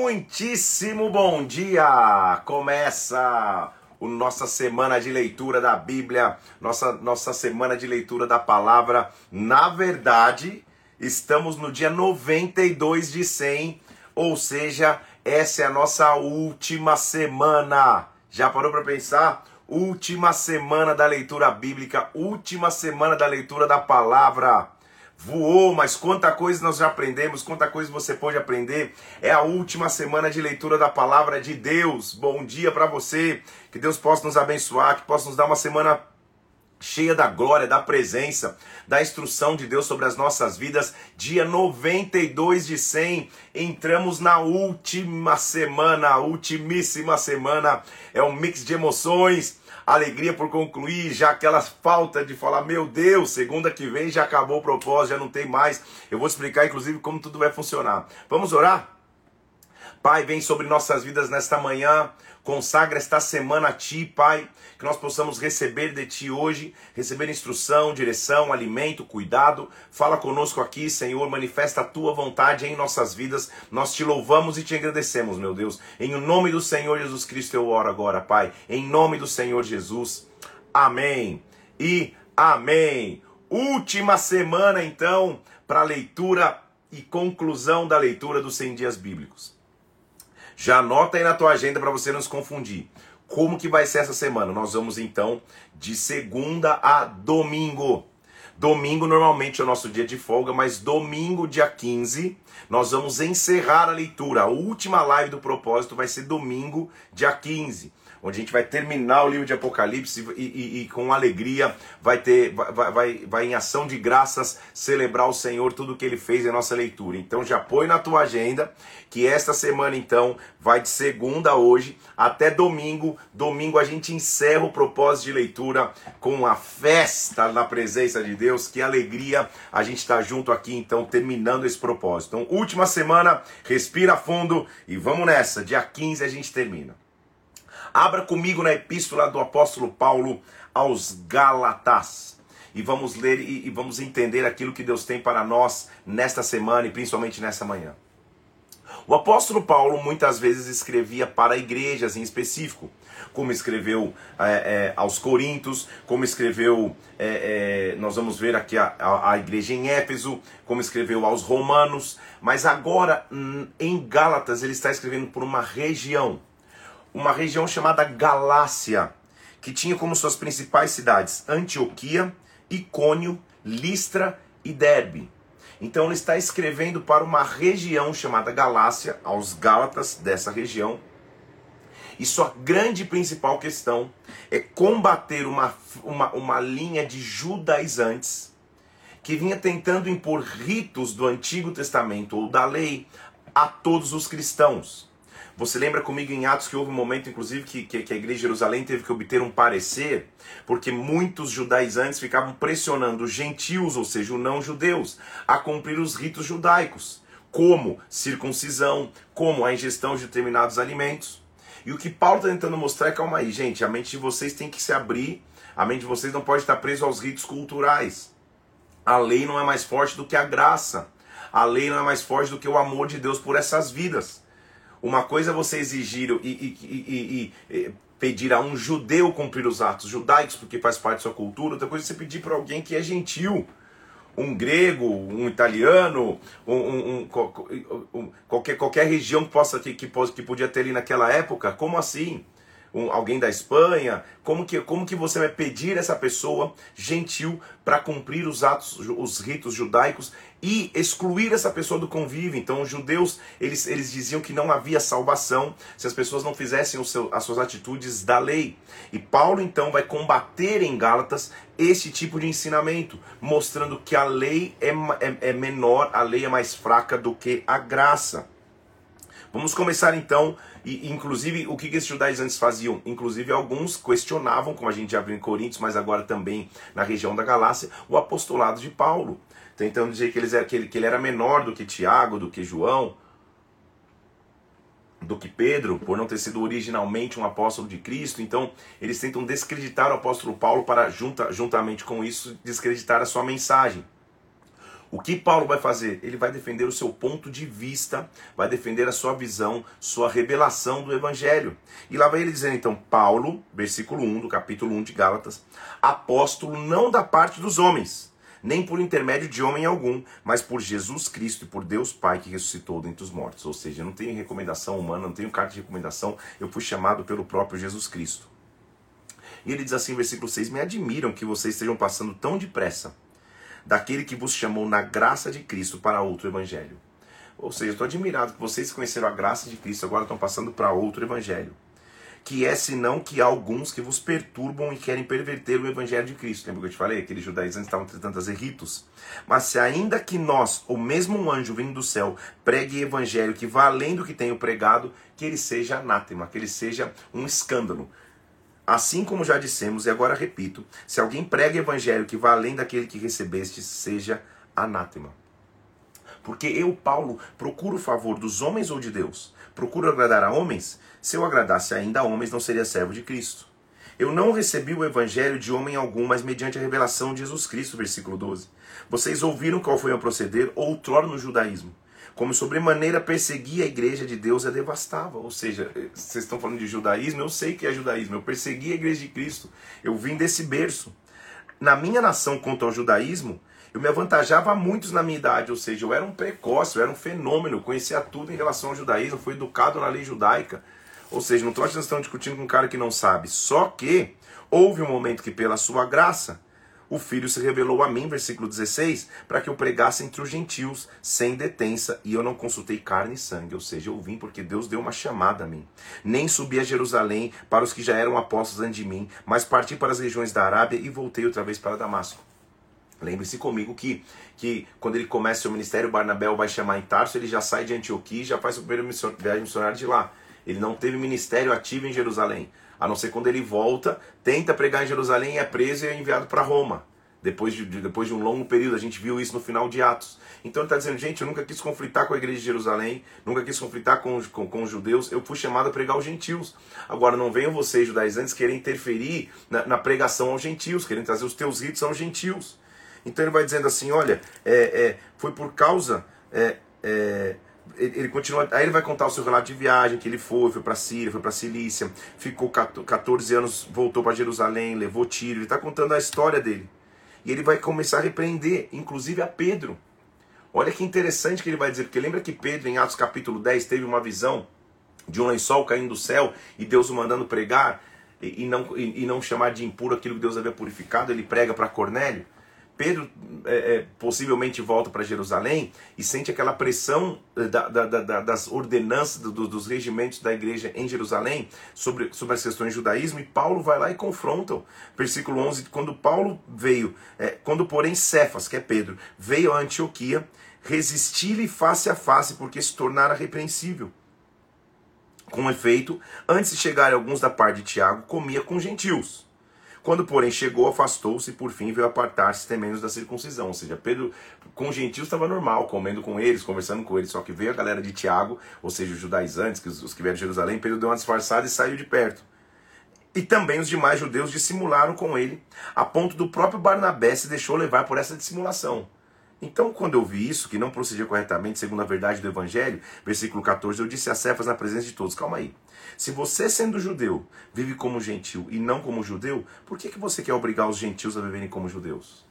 Muitíssimo bom dia! Começa a nossa semana de leitura da Bíblia, nossa, nossa semana de leitura da palavra. Na verdade, estamos no dia 92 de 100, ou seja, essa é a nossa última semana. Já parou para pensar? Última semana da leitura bíblica, última semana da leitura da palavra voou, mas quanta coisa nós já aprendemos, quanta coisa você pode aprender. É a última semana de leitura da palavra de Deus. Bom dia para você. Que Deus possa nos abençoar, que possa nos dar uma semana cheia da glória, da presença, da instrução de Deus sobre as nossas vidas. Dia 92 de 100, entramos na última semana, ultimíssima semana. É um mix de emoções alegria por concluir, já aquela falta de falar, meu Deus, segunda que vem já acabou o propósito, já não tem mais. Eu vou explicar, inclusive, como tudo vai funcionar. Vamos orar? Pai, vem sobre nossas vidas nesta manhã. Consagra esta semana a Ti, Pai, que nós possamos receber de Ti hoje, receber instrução, direção, alimento, cuidado. Fala conosco aqui, Senhor, manifesta a Tua vontade em nossas vidas. Nós Te louvamos e Te agradecemos, meu Deus. Em nome do Senhor Jesus Cristo eu oro agora, Pai. Em nome do Senhor Jesus. Amém. E amém. Última semana, então, para leitura e conclusão da leitura dos 100 dias bíblicos. Já anota aí na tua agenda para você não se confundir. Como que vai ser essa semana? Nós vamos então de segunda a domingo. Domingo normalmente é o nosso dia de folga, mas domingo, dia 15, nós vamos encerrar a leitura. A última live do propósito vai ser domingo, dia 15 onde a gente vai terminar o livro de Apocalipse e, e, e com alegria vai ter, vai, vai, vai em ação de graças celebrar o Senhor tudo que Ele fez em nossa leitura. Então já põe na tua agenda que esta semana então vai de segunda hoje até domingo. Domingo a gente encerra o propósito de leitura com a festa na presença de Deus. Que alegria a gente estar tá junto aqui então terminando esse propósito. Então última semana, respira fundo e vamos nessa. Dia 15 a gente termina. Abra comigo na epístola do apóstolo Paulo aos Gálatas. E vamos ler e, e vamos entender aquilo que Deus tem para nós nesta semana e principalmente nessa manhã. O apóstolo Paulo muitas vezes escrevia para igrejas em específico, como escreveu é, é, aos Coríntios, como escreveu, é, é nós vamos ver aqui a, a, a, igreja em Éfeso, como escreveu aos Romanos, mas agora hum, em Gálatas ele está escrevendo por uma região uma região chamada Galácia, que tinha como suas principais cidades Antioquia, Icônio, Listra e Derbe. Então ele está escrevendo para uma região chamada Galácia, aos Gálatas dessa região. E sua grande principal questão é combater uma, uma, uma linha de judaizantes que vinha tentando impor ritos do Antigo Testamento ou da lei a todos os cristãos. Você lembra comigo em Atos que houve um momento, inclusive, que, que, que, a igreja de Jerusalém teve que obter um parecer, porque muitos judaizantes ficavam pressionando os gentios, ou seja, os não-judeus, a cumprir os ritos judaicos, como circuncisão, como a ingestão de determinados alimentos. E o que Paulo está tentando mostrar é, calma aí, gente, a mente de vocês tem que se abrir, a mente de vocês não pode estar presa aos ritos culturais. A lei não é mais forte do que a graça. A lei não é mais forte do que o amor de Deus por essas vidas. Uma coisa é você exigir e, e, e, e, pedir a um judeu cumprir os atos judaicos, porque faz parte da sua cultura. Outra coisa é você pedir para alguém que é gentil. Um grego, um italiano, um, um, um, qualquer, qualquer região que possa que, que, que podia ter ali naquela época. Como assim? Um, alguém da Espanha? Como que, como que você vai pedir essa pessoa gentil para cumprir os atos, os ritos judaicos e excluir essa pessoa do convívio? Então, os judeus eles, eles diziam que não havia salvação se as pessoas não fizessem seu, as suas atitudes da lei. E Paulo então vai combater em Gálatas esse tipo de ensinamento, mostrando que a lei é, é, é menor, a lei é mais fraca do que a graça. Vamos começar então, e inclusive o que, que esses judaizantes faziam? Inclusive alguns questionavam, como a gente já viu em Coríntios, mas agora também na região da Galácia, o apostolado de Paulo, tentando dizer que, eles, que, ele, que ele era menor do que Tiago, do que João, do que Pedro, por não ter sido originalmente um apóstolo de Cristo. Então, eles tentam descreditar o apóstolo Paulo para, junta, juntamente com isso, descreditar a sua mensagem. O que Paulo vai fazer? Ele vai defender o seu ponto de vista, vai defender a sua visão, sua revelação do evangelho. E lá vai ele dizendo então, Paulo, versículo 1 do capítulo 1 de Gálatas, apóstolo não da parte dos homens, nem por intermédio de homem algum, mas por Jesus Cristo e por Deus Pai que ressuscitou dentre os mortos. Ou seja, não tenho recomendação humana, não tenho carta de recomendação, eu fui chamado pelo próprio Jesus Cristo. E ele diz assim, versículo 6: Me admiram que vocês estejam passando tão depressa daquele que vos chamou na graça de Cristo para outro evangelho. Ou seja, estou admirado que vocês conheceram a graça de Cristo, agora estão passando para outro evangelho. Que é senão que há alguns que vos perturbam e querem perverter o evangelho de Cristo. Lembra que eu te falei? Aqueles judaizantes estavam tentando fazer ritos. Mas se ainda que nós, ou mesmo um anjo vindo do céu, pregue evangelho que vá além do que tenho pregado, que ele seja anátema, que ele seja um escândalo. Assim como já dissemos, e agora repito: se alguém prega evangelho que vá além daquele que recebeste, seja anátema. Porque eu, Paulo, procuro o favor dos homens ou de Deus? Procuro agradar a homens? Se eu agradasse ainda a homens, não seria servo de Cristo. Eu não recebi o evangelho de homem algum, mas mediante a revelação de Jesus Cristo, versículo 12. Vocês ouviram qual foi o proceder outrora no judaísmo como sobremaneira perseguia a igreja de Deus e a devastava. Ou seja, vocês estão falando de judaísmo, eu sei que é judaísmo, eu persegui a igreja de Cristo, eu vim desse berço. Na minha nação contra o judaísmo, eu me avantajava a muitos na minha idade, ou seja, eu era um precoce, eu era um fenômeno, conhecia tudo em relação ao judaísmo, fui educado na lei judaica. Ou seja, não estou achando que estão discutindo com um cara que não sabe. Só que houve um momento que, pela sua graça, o Filho se revelou a mim, versículo 16, para que eu pregasse entre os gentios, sem detença, e eu não consultei carne e sangue, ou seja, eu vim porque Deus deu uma chamada a mim. Nem subi a Jerusalém para os que já eram apóstolos antes de mim, mas parti para as regiões da Arábia e voltei outra vez para Damasco. Lembre-se comigo que, que quando ele começa seu ministério, Barnabé vai chamar em Tarso, ele já sai de Antioquia e já faz o primeiro viagem missionário de lá. Ele não teve ministério ativo em Jerusalém. A não ser quando ele volta, tenta pregar em Jerusalém e é preso e é enviado para Roma. Depois de, depois de um longo período, a gente viu isso no final de Atos. Então ele está dizendo, gente, eu nunca quis conflitar com a igreja de Jerusalém, nunca quis conflitar com, com, com os judeus, eu fui chamado a pregar os gentios. Agora não venham vocês, judaizantes, querer interferir na, na, pregação aos gentios, querem trazer os teus ritos aos gentios. Então ele vai dizendo assim, olha, é, é, foi por causa é, é ele continua, aí ele vai contar o seu relato de viagem, que ele foi, foi para Síria, foi para Cilícia, ficou 14 anos, voltou para Jerusalém, levou tiro, ele está contando a história dele. E ele vai começar a repreender, inclusive a Pedro. Olha que interessante que ele vai dizer, porque lembra que Pedro, em Atos capítulo 10, teve uma visão de um lençol caindo do céu e Deus o mandando pregar e, e não, e, e não chamar de impuro aquilo que Deus havia purificado, ele prega para Cornélio. Pedro é, é, possivelmente volta para Jerusalém e sente aquela pressão eh, da, da, da, das ordenanças do, dos regimentos da igreja em Jerusalém sobre, sobre as questões do judaísmo e Paulo vai lá e confronta. Versículo 11: quando Paulo veio, é, quando porém Cefas, que é Pedro, veio a Antioquia, resisti-lhe face a face porque se tornara repreensível. Com efeito, antes de chegarem alguns da parte de Tiago, comia com gentios. Quando, porém, chegou, afastou-se e por fim veio apartar-se temendo da circuncisão. Ou seja, Pedro com os gentios estava normal, comendo com eles, conversando com eles. Só que veio a galera de Tiago, ou seja, os judaizantes, que os, os que vieram de Jerusalém, Pedro deu uma disfarçada e saiu de perto. E também os demais judeus dissimularam com ele, a ponto do próprio Barnabé se deixou levar por essa dissimulação. Então, quando eu vi isso, que não procedia corretamente segundo a verdade do Evangelho, versículo 14, eu disse a Cefas na presença de todos: calma aí. Se você, sendo judeu, vive como gentil e não como judeu, por que, que você quer obrigar os gentios a viverem como judeus?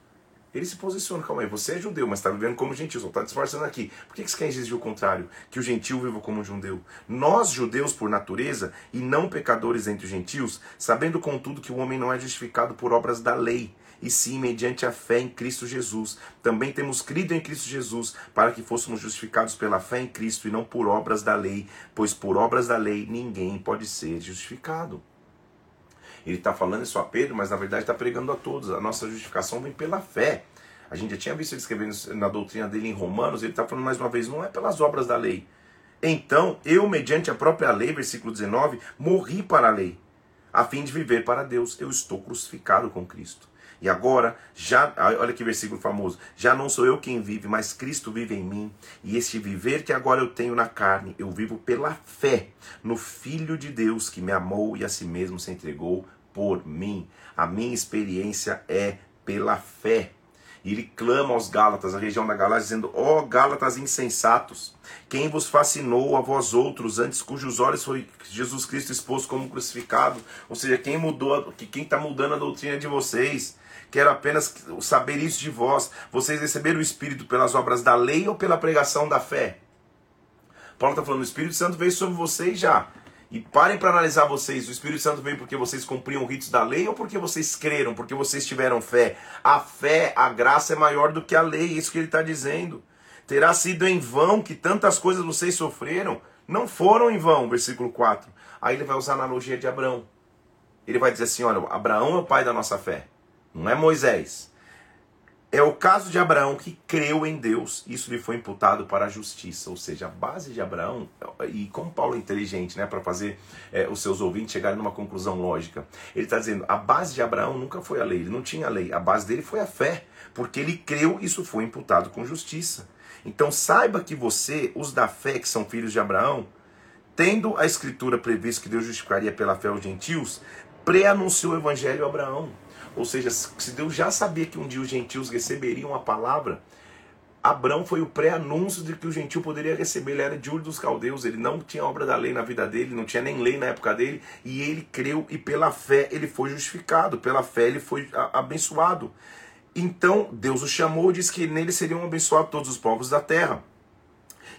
Ele se posiciona, calma aí, você é judeu, mas está vivendo como gentil, só está disfarçando aqui. Por que, que você quer exigir o contrário? Que o gentil viva como um judeu? Nós, judeus por natureza, e não pecadores entre os gentios, sabendo contudo que o homem não é justificado por obras da lei, e sim mediante a fé em Cristo Jesus. Também temos crido em Cristo Jesus para que fôssemos justificados pela fé em Cristo e não por obras da lei, pois por obras da lei ninguém pode ser justificado. Ele está falando isso a Pedro, mas na verdade está pregando a todos. A nossa justificação vem pela fé. A gente já tinha visto ele escrevendo na doutrina dele em Romanos, ele está falando mais uma vez, não é pelas obras da lei. Então, eu, mediante a própria lei, versículo 19, morri para a lei, a fim de viver para Deus. Eu estou crucificado com Cristo. E agora, já, olha que versículo famoso: já não sou eu quem vive, mas Cristo vive em mim. E este viver que agora eu tenho na carne, eu vivo pela fé no Filho de Deus que me amou e a si mesmo se entregou por mim. A minha experiência é pela fé. E ele clama aos Gálatas, a região da Galácia, dizendo: Ó oh, Gálatas insensatos, quem vos fascinou a vós outros, antes cujos olhos foi Jesus Cristo exposto como crucificado? Ou seja, quem mudou, quem está mudando a doutrina de vocês? Quero apenas saber isso de vós. Vocês receberam o Espírito pelas obras da lei ou pela pregação da fé? Paulo está falando, o Espírito Santo veio sobre vocês já. E parem para analisar vocês. O Espírito Santo veio porque vocês cumpriam ritos da lei ou porque vocês creram, porque vocês tiveram fé? A fé, a graça é maior do que a lei, é isso que ele está dizendo. Terá sido em vão que tantas coisas vocês sofreram? Não foram em vão, versículo 4. Aí ele vai usar a analogia de Abraão. Ele vai dizer assim: olha, Abraão é o pai da nossa fé, não é Moisés. É o caso de Abraão que creu em Deus, isso lhe foi imputado para a justiça. Ou seja, a base de Abraão, e como Paulo é inteligente, né, para fazer é, os seus ouvintes chegarem numa conclusão lógica, ele está dizendo: a base de Abraão nunca foi a lei, ele não tinha lei, a base dele foi a fé, porque ele creu, isso foi imputado com justiça. Então saiba que você, os da fé, que são filhos de Abraão, tendo a escritura previsto que Deus justificaria pela fé os gentios, pré-anunciou o evangelho a Abraão. Ou seja, se Deus já sabia que um dia os gentios receberiam a palavra, Abraão foi o pré-anúncio de que o gentio poderia receber. Ele era de Ur dos Caldeus, ele não tinha obra da lei na vida dele, não tinha nem lei na época dele, e ele creu e pela fé ele foi justificado, pela fé ele foi abençoado. Então Deus o chamou e disse que nele seriam abençoados todos os povos da terra,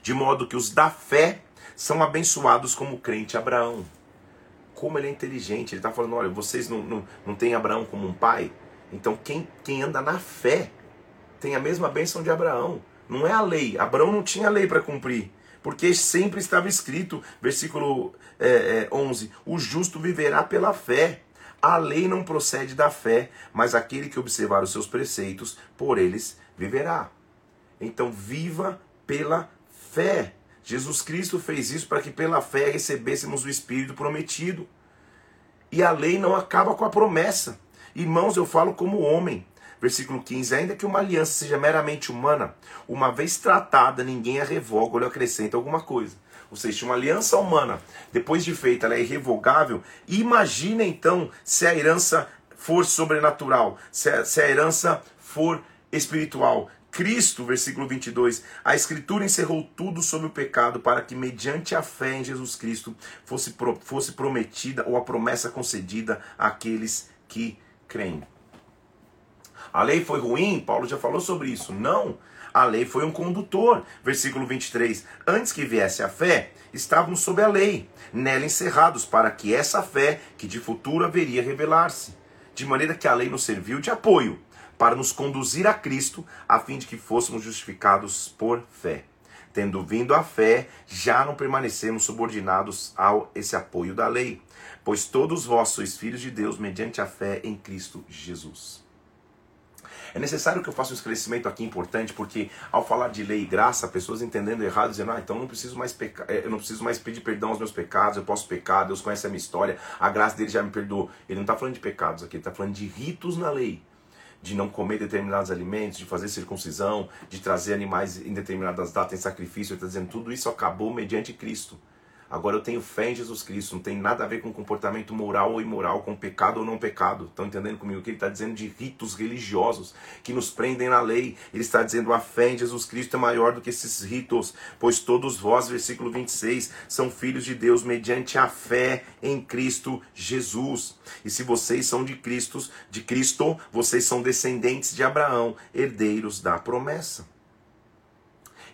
de modo que os da fé são abençoados como crente Abraão como ele é inteligente. Ele está falando: olha, vocês não, não, não têm Abraão como um pai? Então quem, quem anda na fé tem a mesma bênção de Abraão. Não é a lei. Abraão não tinha lei para cumprir. Porque sempre estava escrito, versículo é, é, 11: O justo viverá pela fé. A lei não procede da fé, mas aquele que observar os seus preceitos, por eles viverá. Então, viva pela fé. Jesus Cristo fez isso para que pela fé recebêssemos o Espírito prometido. E a lei não acaba com a promessa. Irmãos, eu falo como homem. Versículo 15: Ainda que uma aliança seja meramente humana, uma vez tratada, ninguém a revoga ou lhe acrescenta alguma coisa. Ou seja, uma aliança humana, depois de feita, ela é irrevogável. Imagina então se a herança for sobrenatural, se a, se a herança for espiritual. Cristo, versículo 22, a Escritura encerrou tudo sobre o pecado para que, mediante a fé em Jesus Cristo, fosse, fosse prometida ou a promessa concedida àqueles que creem. A lei foi ruim? Paulo já falou sobre isso. Não. A lei foi um condutor. Versículo 23. Antes que viesse a fé, estávamos sob a lei, nela encerrados, para que essa fé, que de futuro haveria revelar-se. De maneira que a lei nos serviu de apoio para nos conduzir a Cristo, a fim de que fôssemos justificados por fé. Tendo vindo a fé, já não permanecemos subordinados ao esse apoio da lei, pois todos vós sois filhos de Deus mediante a fé em Cristo Jesus. É necessário que eu faça um esclarecimento aqui importante, porque ao falar de lei e graça, pessoas entendendo errado, dizendo, ah, então não preciso mais pecar, eh, eu não preciso mais pedir perdão aos meus pecados, eu posso pecar, Deus conhece a minha história, a graça dele já me perdoou. Ele não está falando de pecados aqui, ele está falando de ritos na lei de não comer determinados alimentos, de fazer circuncisão, de trazer animais em determinadas datas em sacrifício. Ele está dizendo tudo isso acabou mediante Cristo. Agora eu tenho fé em Jesus Cristo, não tem nada a ver com comportamento moral ou imoral, com pecado ou não pecado. Estão entendendo comigo? O que ele está dizendo de ritos religiosos que nos prendem na lei. Ele está dizendo a fé em Jesus Cristo é maior do que esses ritos, pois todos vós, versículo 26, são filhos de Deus mediante a fé em Cristo Jesus. E se vocês são de Cristo, de Cristo, vocês são descendentes de Abraão, herdeiros da promessa.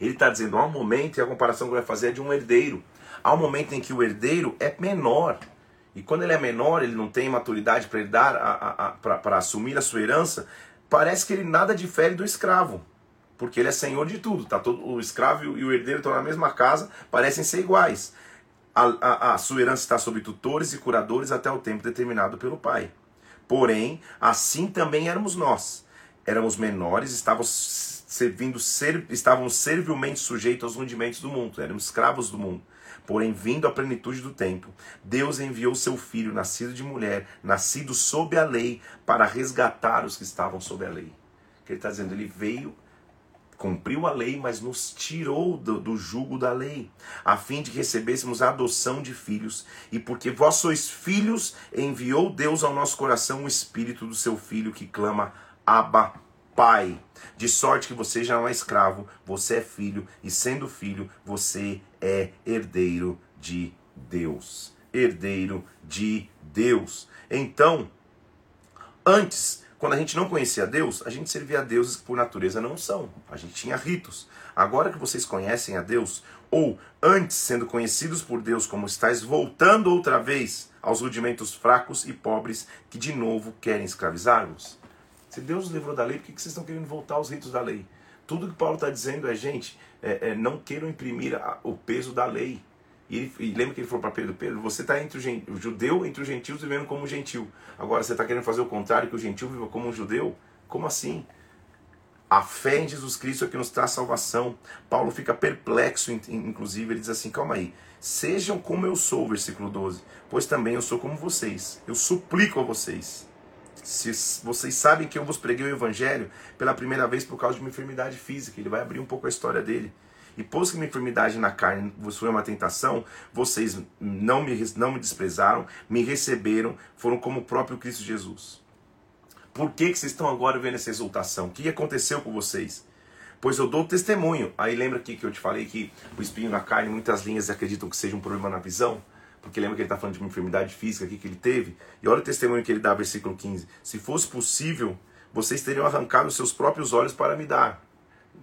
Ele está dizendo há um momento, e a comparação que vai fazer é de um herdeiro há um momento em que o herdeiro é menor. E quando ele é menor, ele não tem maturidade para herdar, para assumir a sua herança, parece que ele nada difere do escravo. Porque ele é senhor de tudo. Tá todo, o escravo e o herdeiro estão na mesma casa, parecem ser iguais. A, a, a sua herança está sob tutores e curadores até o tempo determinado pelo pai. Porém, assim também éramos nós. Éramos menores, estávamos servindo, ser, estávamos servilmente sujeitos aos rendimentos do mundo, éramos escravos do mundo. Porém, vindo a plenitude do tempo, Deus enviou seu filho, nascido de mulher, nascido sob a lei, para resgatar os que estavam sob a lei. Que ele está dizendo, ele veio, cumpriu a lei, mas nos tirou do, do jugo da lei, a fim de que recebêssemos a adoção de filhos. E porque vós sois filhos, enviou Deus ao nosso coração o espírito do seu filho que clama: Abba, Pai. De sorte que você já não é escravo, você é filho, e sendo filho, você é herdeiro de Deus. Herdeiro de Deus. Então, antes, quando a gente não conhecia Deus, a gente servia a deuses que por natureza não são. A gente tinha ritos. Agora que vocês conhecem a Deus, ou antes sendo conhecidos por Deus como estáis voltando outra vez aos rudimentos fracos e pobres que de novo querem escravizar-vos? Se Deus os livrou da lei, por que vocês estão querendo voltar aos ritos da lei? Tudo que Paulo está dizendo é, gente, é, é, não queiram imprimir a, o peso da lei. E, ele, e, lembra que ele falou para Pedro, Pedro, você está entre o, o, judeu, entre os gentios, vivendo como um gentil. Agora você está querendo fazer o contrário, que o gentil viva como um judeu? Como assim? A fé em Jesus Cristo é que nos traz salvação. Paulo fica perplexo, inclusive, ele diz assim: calma aí, sejam como eu sou, versículo 12, pois também eu sou como vocês. Eu suplico a vocês. Se vocês sabem que eu vos preguei o evangelho pela primeira vez por causa de uma enfermidade física, ele vai abrir um pouco a história dele. E pôs que minha enfermidade na carne foi uma tentação, vocês não me, não me desprezaram, me receberam, foram como o próprio Cristo Jesus. Por que, que vocês estão agora vendo essa exultação? O que aconteceu com vocês? Pois eu dou testemunho. Aí lembra aqui que eu te falei que o espinho na carne, muitas linhas acreditam que seja um problema na visão? Porque lembra que ele está falando de uma enfermidade física aqui que ele teve? E olha o testemunho que ele dá, versículo 15. Se fosse possível, vocês teriam arrancado os seus próprios olhos para me dar.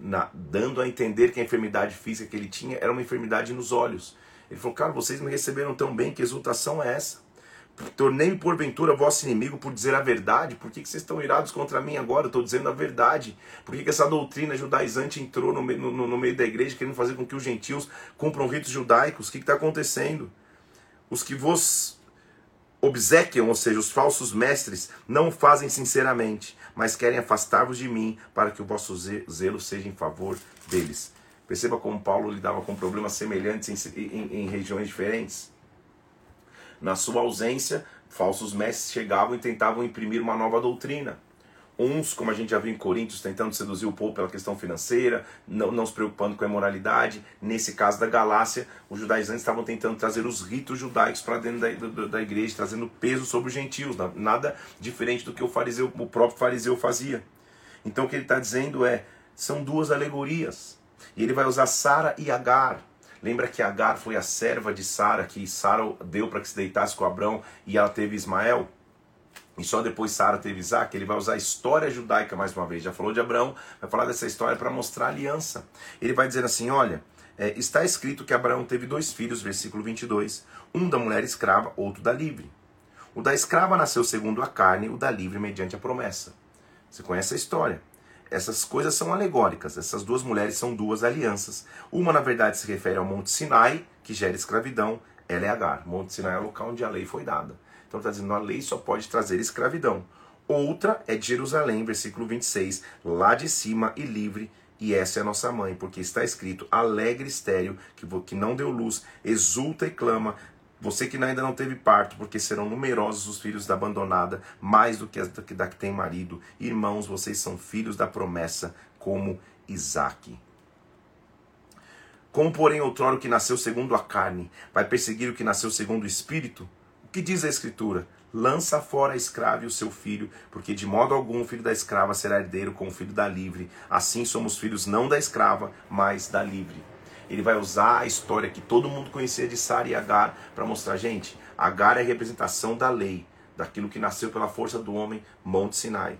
Na, dando a entender que a enfermidade física que ele tinha era uma enfermidade nos olhos. Ele falou, cara, vocês me receberam tão bem, que exultação é essa? Tornei-me porventura vosso inimigo por dizer a verdade? Por que, que vocês estão irados contra mim agora? Estou dizendo a verdade. Por que, que essa doutrina judaizante entrou no, no, no, meio da igreja, querendo fazer com que os gentios cumpram ritos judaicos? O que está acontecendo? Os que vos obsequiam, ou seja, os falsos mestres, não fazem sinceramente, mas querem afastar-vos de mim para que o vosso zelo seja em favor deles. Perceba como Paulo lidava com problemas semelhantes em, em, em regiões diferentes. Na sua ausência, falsos mestres chegavam e tentavam imprimir uma nova doutrina. Uns, como a gente já viu em Coríntios, tentando seduzir o povo pela questão financeira, não, não se preocupando com a imoralidade. Nesse caso da Galácia, os judaizantes estavam tentando trazer os ritos judaicos para dentro da, da, da, igreja, trazendo peso sobre os gentios. Nada diferente do que o, fariseu, o próprio fariseu fazia. Então o que ele está dizendo é, são duas alegorias. E ele vai usar Sara e Agar Lembra que Agar foi a serva de Sara, que Sara deu para que se deitasse com Abraão e ela teve Ismael? E só depois Sara teve Isaac, ele vai usar a história judaica mais uma vez. Já falou de Abraão, vai falar dessa história para mostrar a aliança. Ele vai dizer assim: olha, é, está escrito que Abraão teve dois filhos, versículo 22. Um da mulher escrava, outro da livre. O da escrava nasceu segundo a carne, o da livre mediante a promessa. Você conhece a história. Essas coisas são alegóricas. Essas duas mulheres são duas alianças. Uma, na verdade, se refere ao Monte Sinai, que gera escravidão. Ela é Agar. Monte Sinai é o local onde a lei foi dada. Então está dizendo a lei só pode trazer escravidão. Outra é de Jerusalém, versículo 26, lá de cima e livre, e essa é a nossa mãe, porque está escrito: alegre estéreo, que, que não deu luz, exulta e clama, você que ainda não teve parto, porque serão numerosos os filhos da abandonada, mais do que as da que tem marido. Irmãos, vocês são filhos da promessa, como Isaac. Como, porém, outrora o que nasceu segundo a carne vai perseguir o que nasceu segundo o espírito? Que diz a Escritura? Lança fora a escrava e o seu filho, porque de modo algum o filho da escrava será herdeiro com o filho da livre. Assim somos filhos não da escrava, mas da livre ele vai usar a história que todo mundo conhecia de Sara e Agar para mostrar, gente, Agar é a representação da lei, daquilo que nasceu pela força do homem, Monte Sinai.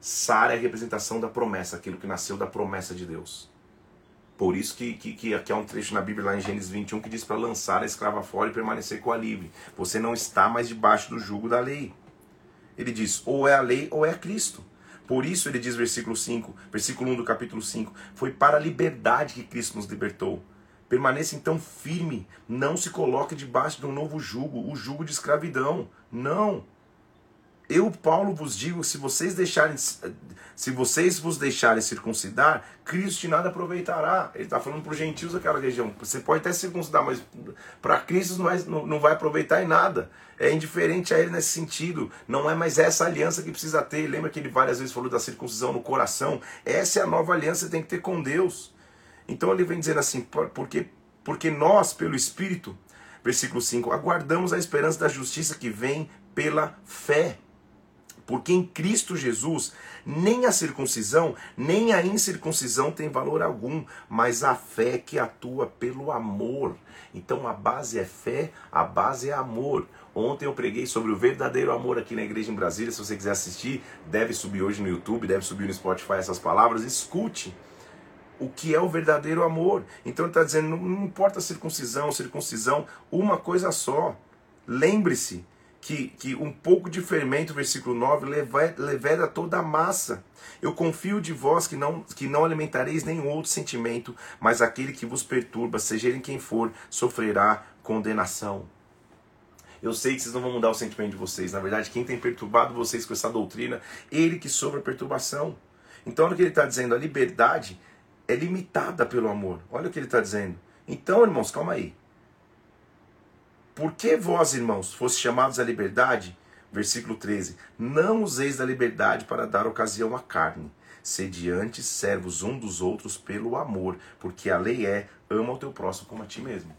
Sara é a representação da promessa, aquilo que nasceu da promessa de Deus. Por isso que, que, que aqui há um trecho na Bíblia, lá em Gênesis 21, que diz para lançar a escrava fora e permanecer com a livre. Você não está mais debaixo do jugo da lei. Ele diz, ou é a lei ou é Cristo. Por isso ele diz versículo 5, versículo 1 do capítulo 5, foi para a liberdade que Cristo nos libertou. Permaneça então firme, não se coloque debaixo de um novo jugo, o jugo de escravidão. Não. Eu, Paulo, vos digo, se vocês deixarem, se vocês vos deixarem circuncidar, Cristo de nada aproveitará. Ele está falando para os gentios daquela região. Você pode até circuncidar, mas para Cristo não não vai aproveitar em nada. É indiferente a ele nesse sentido. Não é mais essa aliança que precisa ter. Lembra que ele várias vezes falou da circuncisão no coração? Essa é a nova aliança que tem que ter com Deus. Então ele vem dizendo assim, porque, porque nós, pelo Espírito, versículo 5, aguardamos a esperança da justiça que vem pela fé. Porque em Cristo Jesus, nem a circuncisão, nem a incircuncisão tem valor algum, mas a fé que atua pelo amor. Então a base é fé, a base é amor. Ontem eu preguei sobre o verdadeiro amor aqui na igreja em Brasília. Se você quiser assistir, deve subir hoje no YouTube, deve subir no Spotify essas palavras. Escute o que é o verdadeiro amor. Então ele está dizendo: não, importa a circuncisão, circuncisão, uma coisa só. Lembre-se que, que um pouco de fermento, versículo 9, leveda toda a massa. Eu confio de vós que não, que não alimentareis nenhum outro sentimento, mas aquele que vos perturba, seja ele quem for, sofrerá condenação. Eu sei que vocês não vão mudar o sentimento de vocês. Na verdade, quem tem perturbado vocês com essa doutrina, ele que sofre a perturbação. Então, olha o que ele está dizendo: a liberdade é limitada pelo amor. Olha o que ele está dizendo. Então, irmãos, calma aí. Por que vós, irmãos, fosse chamados à liberdade? Versículo 13: Não useis da liberdade para dar ocasião à carne. Sede antes servos um dos outros pelo amor, porque a lei é ama o teu próximo como a ti mesmo.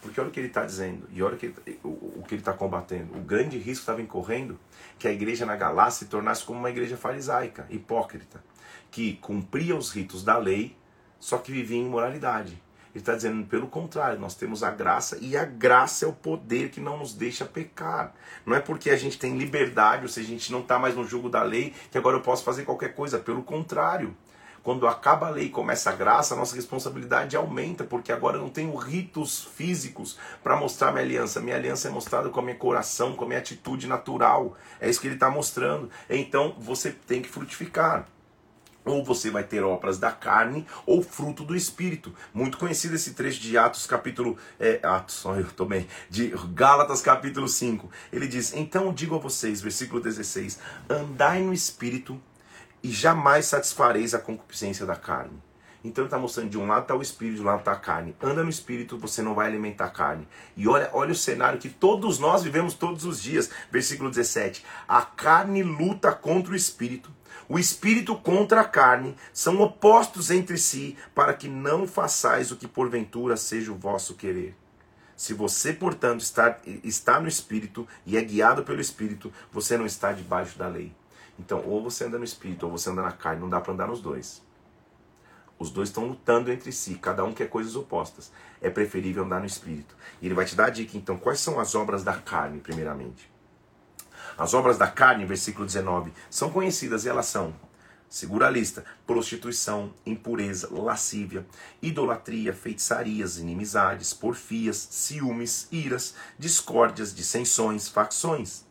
Porque olha o que ele está dizendo e olha o que, ele está combatendo. O grande risco estava incorrendo que a igreja na Galácia se tornasse como uma igreja farisaica, hipócrita, que cumpria os ritos da lei, só que vivia em imoralidade. Ele está dizendo, pelo contrário, nós temos a graça e a graça é o poder que não nos deixa pecar. Não é porque a gente tem liberdade, ou seja, a gente não está mais no jugo da lei, que agora eu posso fazer qualquer coisa. Pelo contrário, quando acaba a lei e começa a graça, a nossa responsabilidade aumenta, porque agora eu não tenho ritos físicos para mostrar minha aliança. Minha aliança é mostrada com a minha coração, com a minha atitude natural. É isso que ele está mostrando. Então você tem que frutificar. Ou você vai ter obras da carne ou fruto do Espírito. Muito conhecido esse trecho de Atos capítulo. É, Atos, só eu também. De Gálatas capítulo 5. Ele diz: Então digo a vocês, versículo 16: Andai no Espírito e jamais satisfareis a concupiscência da carne. Então ele está mostrando de um lado está o espírito, de um lado está a carne. Anda no espírito, você não vai alimentar a carne. E olha, olha o cenário que todos nós vivemos todos os dias. Versículo 17. A carne luta contra o espírito o espírito contra a carne são opostos entre si, para que não façais o que porventura seja o vosso querer. Se você, portanto, está, está no espírito e é guiado pelo espírito, você não está debaixo da lei. Então, ou você anda no espírito ou você anda na carne, não dá para andar nos dois. Os dois estão lutando entre si, cada um quer coisas opostas. É preferível andar no espírito. E ele vai te dar a dica, então, quais são as obras da carne, primeiramente. As obras da carne, versículo 19, são conhecidas e elas são, segura a lista, prostituição, impureza, lascívia, idolatria, feitiçarias, inimizades, porfias, ciúmes, iras, discórdias, dissensões, facções,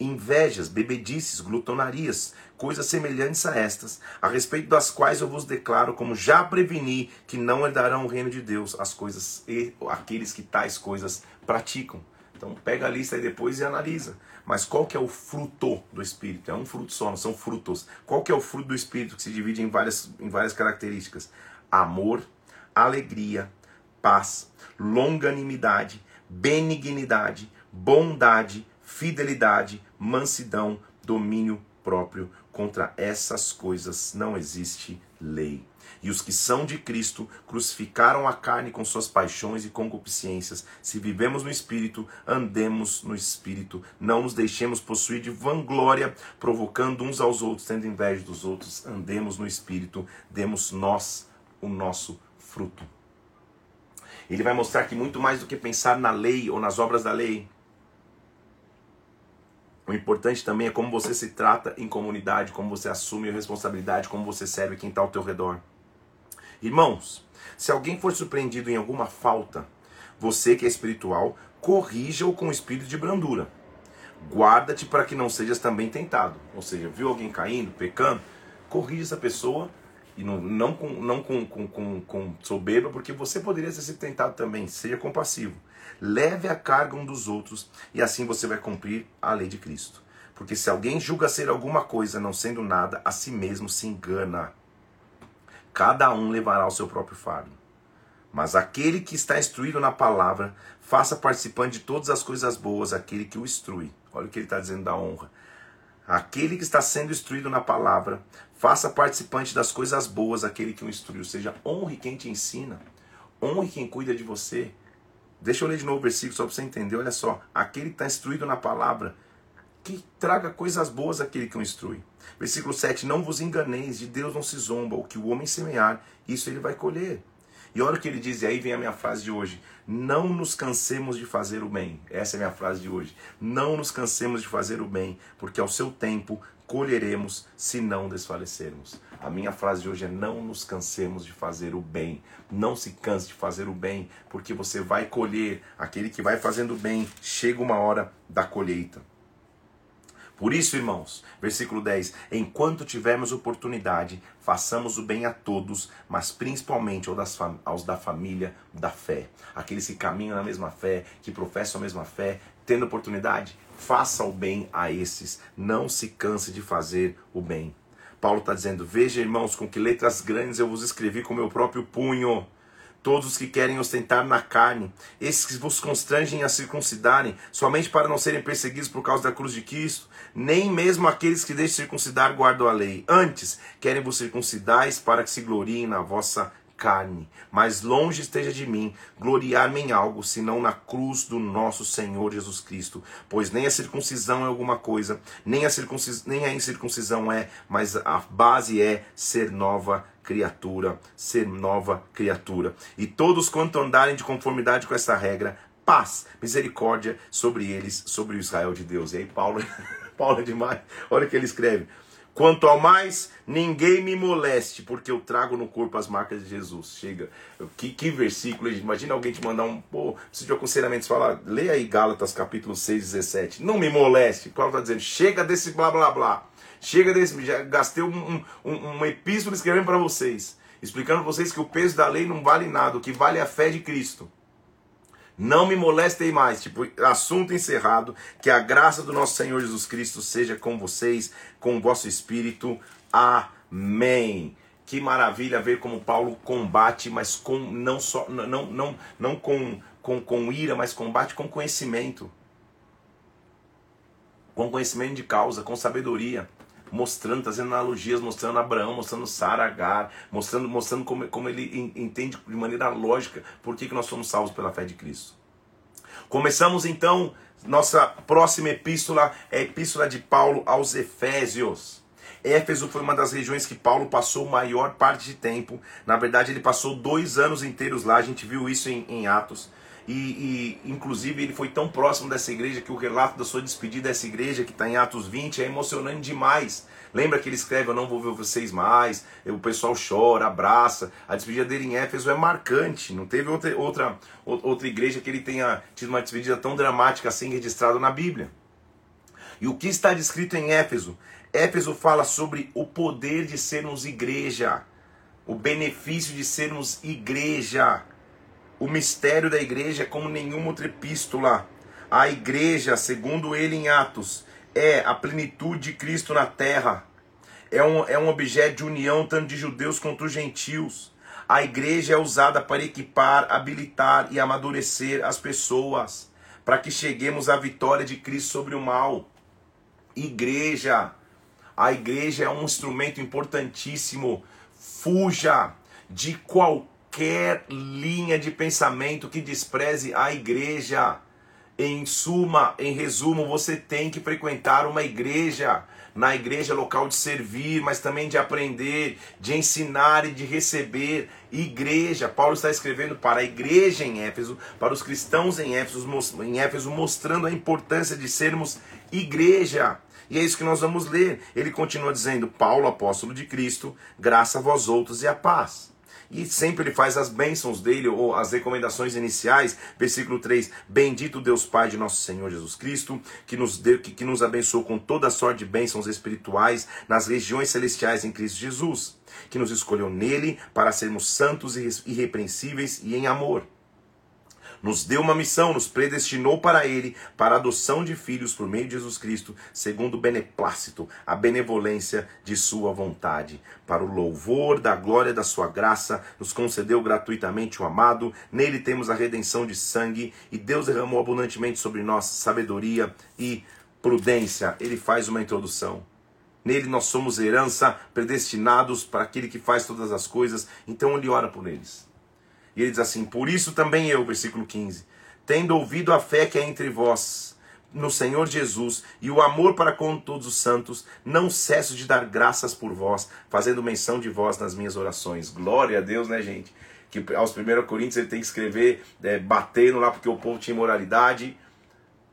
invejas, bebedices, glutonarias, coisas semelhantes a estas, a respeito das quais eu vos declaro, como já preveni, que não herdarão o reino de Deus as coisas e aqueles que tais coisas praticam. Então pega a lista e depois e analisa. Mas qual que é o fruto do Espírito? É um fruto só, não são frutos. Qual que é o fruto do Espírito que se divide em várias, em várias características? Amor, alegria, paz, longanimidade, benignidade, bondade, fidelidade, mansidão, domínio próprio. Contra essas coisas não existe lei. E os que são de Cristo crucificaram a carne com suas paixões e concupiscências. Se vivemos no Espírito, andemos no Espírito. Não nos deixemos possuir de vanglória, provocando uns aos outros, tendo inveja dos outros. Andemos no Espírito, demos nós o nosso fruto. Ele vai mostrar que muito mais do que pensar na lei ou nas obras da lei, o importante também é como você se trata em comunidade, como você assume a responsabilidade, como você serve quem está ao teu redor. Irmãos, se alguém for surpreendido em alguma falta, você que é espiritual, corrija-o com espírito de brandura. Guarda-te para que não sejas também tentado. Ou seja, viu alguém caindo, pecando, corrija essa pessoa e não, não, com, não com, com, com, com soberba, porque você poderia ser tentado também. Seja compassivo. Leve a carga um dos outros e assim você vai cumprir a lei de Cristo. Porque se alguém julga ser alguma coisa não sendo nada, a si mesmo se engana. Cada um levará o seu próprio fardo. Mas aquele que está instruído na palavra, faça participante de todas as coisas boas aquele que o instrui. Olha o que ele está dizendo da honra. Aquele que está sendo instruído na palavra, faça participante das coisas boas aquele que o instrui. Ou seja, honre quem te ensina, honre quem cuida de você. Deixa eu ler de novo o versículo só para você entender. Olha só, aquele que está instruído na palavra, que traga coisas boas àquele que o instrui. Versículo 7: Não vos enganeis, de Deus não se zomba, o que o homem semear, isso ele vai colher. E olha o que ele diz, e aí vem a minha frase de hoje: Não nos cansemos de fazer o bem. Essa é a minha frase de hoje. Não nos cansemos de fazer o bem, porque ao seu tempo colheremos se não desfalecermos. A minha frase de hoje é: não nos cansemos de fazer o bem. Não se canse de fazer o bem, porque você vai colher. Aquele que vai fazendo o bem, chega uma hora da colheita. Por isso, irmãos, versículo 10: enquanto tivermos oportunidade, façamos o bem a todos, mas principalmente aos da família da fé. Aqueles que caminham na mesma fé, que professam a mesma fé, tendo oportunidade, faça o bem a esses. Não se canse de fazer o bem. Paulo está dizendo: Veja, irmãos, com que letras grandes eu vos escrevi com meu próprio punho todos os que querem ostentar na carne, esses que vos constrangem a circuncidarem, somente para não serem perseguidos por causa da cruz de Cristo, nem mesmo aqueles que deixam circuncidar guardam a lei. Antes, querem vos circuncidais para que se gloriem na vossa carne. Mas longe esteja de mim gloriar-me em algo, senão na cruz do nosso Senhor Jesus Cristo. Pois nem a circuncisão é alguma coisa, nem a, circuncis... nem a incircuncisão é, mas a base é ser nova criatura, ser nova criatura. E todos quanto andarem de conformidade com essa regra, paz, misericórdia sobre eles, sobre o Israel de Deus. E aí Paulo, Paulo é demais. Olha o que ele escreve. Quanto ao mais, ninguém me moleste, porque eu trago no corpo as marcas de Jesus. Chega. Que, que versículo, Imagina alguém te mandar um. Pô, preciso de aconselhamento. Você fala, leia aí Gálatas capítulo 6, 17. Não me moleste. Paulo está dizendo, chega desse blá blá blá. Chega desse, já gastei um, um, uma epístola escrevendo para vocês, explicando para vocês que o peso da lei não vale nada, o que vale é a fé de Cristo. Não me molestem mais, tipo, assunto encerrado, que a graça do nosso Senhor Jesus Cristo seja com vocês, com o vosso espírito. Amém. Que maravilha ver como Paulo combate, mas com não só não não não com com, com ira, mas combate com conhecimento. Com conhecimento de causa, com sabedoria mostrando, trazendo analogias, mostrando Abraão, mostrando Sara, Agar, mostrando, mostrando como, como ele entende de maneira lógica por que, que nós somos salvos pela fé de Cristo. Começamos então, nossa próxima epístola é a epístola de Paulo aos Efésios. Éfeso foi uma das regiões que Paulo passou maior parte de tempo. Na verdade, ele passou dois anos inteiros lá. A gente viu isso em, em Atos. E, e, inclusive ele foi tão próximo dessa igreja que o relato da sua despedida dessa igreja, que está em Atos 20, é emocionante demais. Lembra que ele escreve: Eu não vou ver vocês mais. O pessoal chora, abraça. A despedida dele em Éfeso é marcante. Não teve outra, outra, outra igreja que ele tenha tido uma despedida tão dramática assim registrada na Bíblia. E o que está descrito em Éfeso? Éfeso fala sobre o poder de sermos igreja, o benefício de sermos igreja. O mistério da igreja é como nenhuma outra epístola. A igreja, segundo ele em Atos, é a plenitude de Cristo na terra. É um, é um objeto de união tanto de judeus quanto os gentios. A igreja é usada para equipar, habilitar e amadurecer as pessoas, para que cheguemos à vitória de Cristo sobre o mal. Igreja, a igreja é um instrumento importantíssimo. Fuja de qualquer qualquer linha de pensamento que despreze a igreja. Em suma, em resumo, você tem que frequentar uma igreja. Na igreja, local de servir, mas também de aprender, de ensinar e de receber. Igreja, Paulo está escrevendo para a igreja em Éfeso, para os cristãos em Éfeso, em Éfeso mostrando a importância de sermos igreja. E é isso que nós vamos ler. Ele continua dizendo: Paulo, apóstolo de Cristo, graça a vós outros e a paz e sempre ele faz as bênçãos dele, ou as recomendações iniciais. Versículo 3: Bendito Deus Pai de nosso Senhor Jesus Cristo, que nos, deu, que, que nos abençoou com toda sorte de bênçãos espirituais nas regiões celestiais em Cristo Jesus, que nos escolheu nele para sermos santos e irrepreensíveis e em amor nos deu uma missão, nos predestinou para Ele, para a adoção de filhos por meio de Jesus Cristo, segundo o beneplácito, a benevolência de Sua vontade. Para o louvor da glória da Sua graça, nos concedeu gratuitamente o amado, nele temos a redenção de sangue, e Deus derramou abundantemente sobre nós sabedoria e prudência. Ele faz uma introdução. Nele nós somos herança, predestinados para aquele que faz todas as coisas, então ele ora por eles. E ele diz assim: Por isso também eu, versículo 15, tendo ouvido a fé que é entre vós, no Senhor Jesus e o amor para com todos os santos, não cesso de dar graças por vós, fazendo menção de vós nas minhas orações. Glória a Deus, né, gente? Que aos 1 Coríntios ele tem que escrever é, batendo lá porque o povo tinha imoralidade.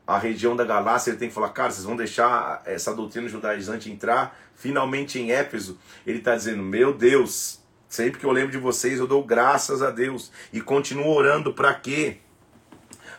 A região da Galácia ele tem que falar, cara, vocês vão deixar essa doutrina judaizante entrar. Finalmente em Éfeso, ele está dizendo: Meu Deus, sempre que eu lembro de vocês, eu dou graças a Deus e continuo orando para quê?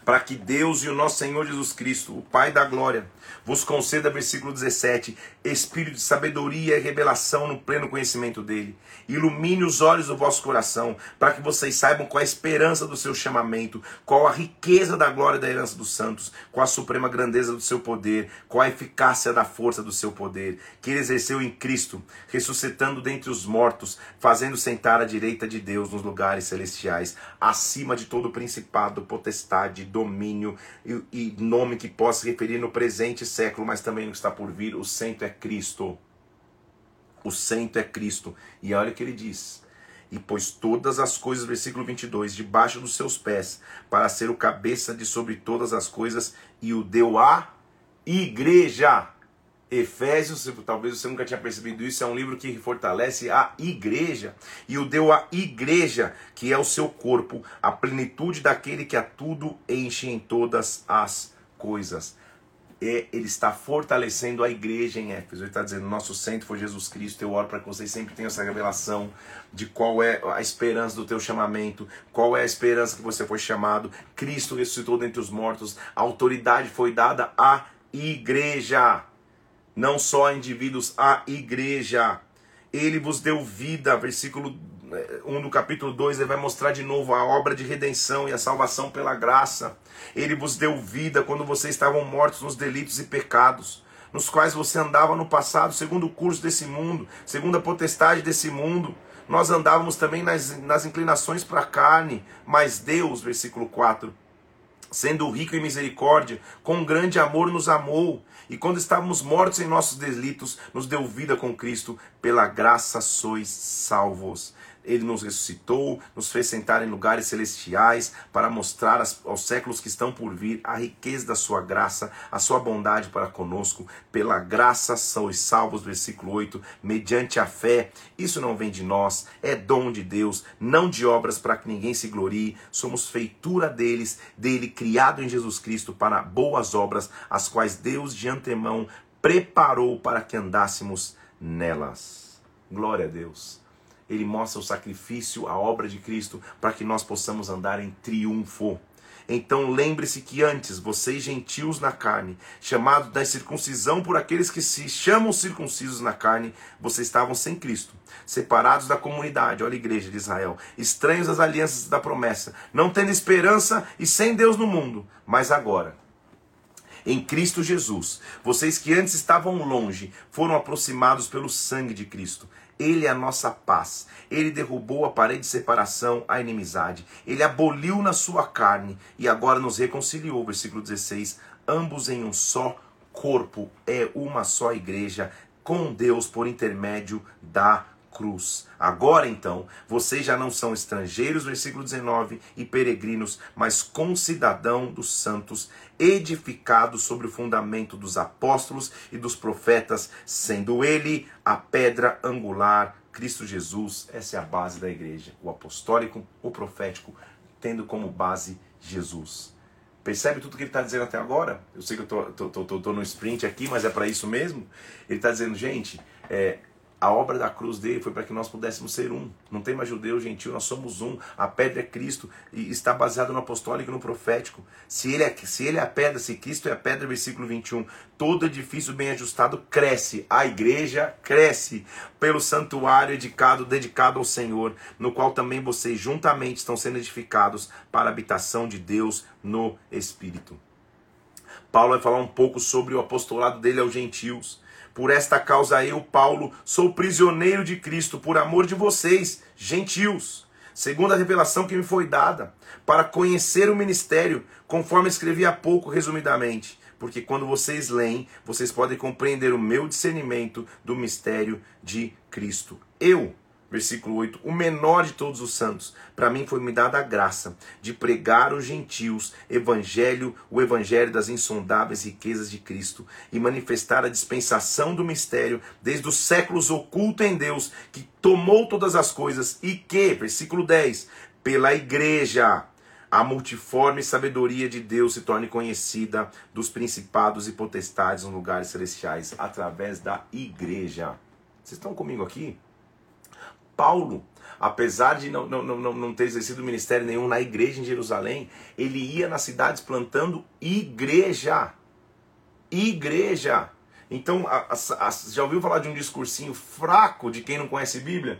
para que Deus e o nosso Senhor Jesus Cristo, o Pai da glória, vos conceda, versículo 17, espírito de sabedoria e revelação no pleno conhecimento dele. Ilumine os olhos do vosso coração, para que vocês saibam qual a esperança do seu chamamento, qual a riqueza da glória da herança dos santos, qual a suprema grandeza do seu poder, qual a eficácia da força do seu poder, que ele exerceu em Cristo, ressuscitando dentre os mortos, fazendo sentar à direita de Deus nos lugares celestiais, acima de todo principado, potestade, domínio e, e nome que possa referir no presente século, mas também no que está por vir. O centro é Cristo. O centro é Cristo. E olha o que ele diz. E pôs todas as coisas, versículo 22, debaixo dos seus pés, para ser o cabeça de sobre todas as coisas, e o deu à igreja. Efésios, talvez você nunca tinha percebido isso, é um livro que fortalece a igreja. E o deu à igreja, que é o seu corpo, a plenitude daquele que a tudo enche em todas as coisas é, ele está fortalecendo a igreja em Éfeso. Ele está dizendo: nosso centro foi Jesus Cristo. Eu oro para que vocês sempre tenham essa revelação de qual é a esperança do teu chamamento, qual é a esperança que você foi chamado. Cristo ressuscitou dentre os mortos, a autoridade foi dada à igreja, não só a indivíduos, à igreja. Ele vos deu vida, versículo 1 do capítulo 2, ele vai mostrar de novo a obra de redenção e a salvação pela graça. Ele vos deu vida quando vocês estavam mortos nos delitos e pecados, nos quais você andava no passado, segundo o curso desse mundo, segundo a potestade desse mundo. Nós andávamos também nas, nas inclinações para a carne, mas Deus, versículo 4, sendo rico em misericórdia, com grande amor nos amou, e quando estávamos mortos em nossos delitos, nos deu vida com Cristo, pela graça sois salvos. Ele nos ressuscitou, nos fez sentar em lugares celestiais para mostrar aos séculos que estão por vir a riqueza da sua graça, a sua bondade para conosco. Pela graça sois salvos, versículo 8, mediante a fé. Isso não vem de nós, é dom de Deus, não de obras para que ninguém se glorie. Somos feitura deles, dele criado em Jesus Cristo para boas obras, as quais Deus de antemão preparou para que andássemos nelas. Glória a Deus ele mostra o sacrifício, a obra de Cristo, para que nós possamos andar em triunfo. Então lembre-se que antes, vocês gentios na carne, chamados da circuncisão por aqueles que se chamam circuncisos na carne, vocês estavam sem Cristo, separados da comunidade, olha a igreja de Israel, estranhos às alianças da promessa, não tendo esperança e sem Deus no mundo. Mas agora, em Cristo Jesus, vocês que antes estavam longe, foram aproximados pelo sangue de Cristo. Ele é a nossa paz. Ele derrubou a parede de separação, a inimizade. Ele aboliu na sua carne e agora nos reconciliou. Versículo 16: ambos em um só corpo, é uma só igreja, com Deus por intermédio da cruz. Agora então, vocês já não são estrangeiros, versículo 19, e peregrinos, mas concidadão dos santos, edificados sobre o fundamento dos apóstolos e dos profetas, sendo ele a pedra angular, Cristo Jesus. Essa é a base da igreja, o apostólico, o profético, tendo como base Jesus. Percebe tudo que ele está dizendo até agora? Eu sei que eu estou no sprint aqui, mas é para isso mesmo. Ele está dizendo, gente, é, a obra da cruz dele foi para que nós pudéssemos ser um. Não tem mais judeu, gentil, nós somos um. A pedra é Cristo e está baseado no apostólico e no profético. Se ele, é, se ele é a pedra, se Cristo é a pedra, versículo 21, todo edifício bem ajustado cresce. A igreja cresce pelo santuário dedicado, dedicado ao Senhor, no qual também vocês juntamente estão sendo edificados para a habitação de Deus no Espírito. Paulo vai falar um pouco sobre o apostolado dele aos gentios. Por esta causa eu, Paulo, sou prisioneiro de Cristo por amor de vocês, gentios, segundo a revelação que me foi dada, para conhecer o ministério, conforme escrevi há pouco resumidamente. Porque quando vocês leem, vocês podem compreender o meu discernimento do mistério de Cristo. Eu, Versículo 8: O menor de todos os santos, para mim foi me dada a graça de pregar aos gentios evangelho, o evangelho das insondáveis riquezas de Cristo e manifestar a dispensação do mistério desde os séculos oculto em Deus, que tomou todas as coisas e que, versículo 10, pela igreja a multiforme sabedoria de Deus se torne conhecida dos principados e potestades nos lugares celestiais através da igreja. Vocês estão comigo aqui? Paulo, apesar de não, não, não, não ter exercido ministério nenhum na igreja em Jerusalém, ele ia nas cidades plantando igreja. Igreja. Então, a, a, a, já ouviu falar de um discursinho fraco de quem não conhece Bíblia?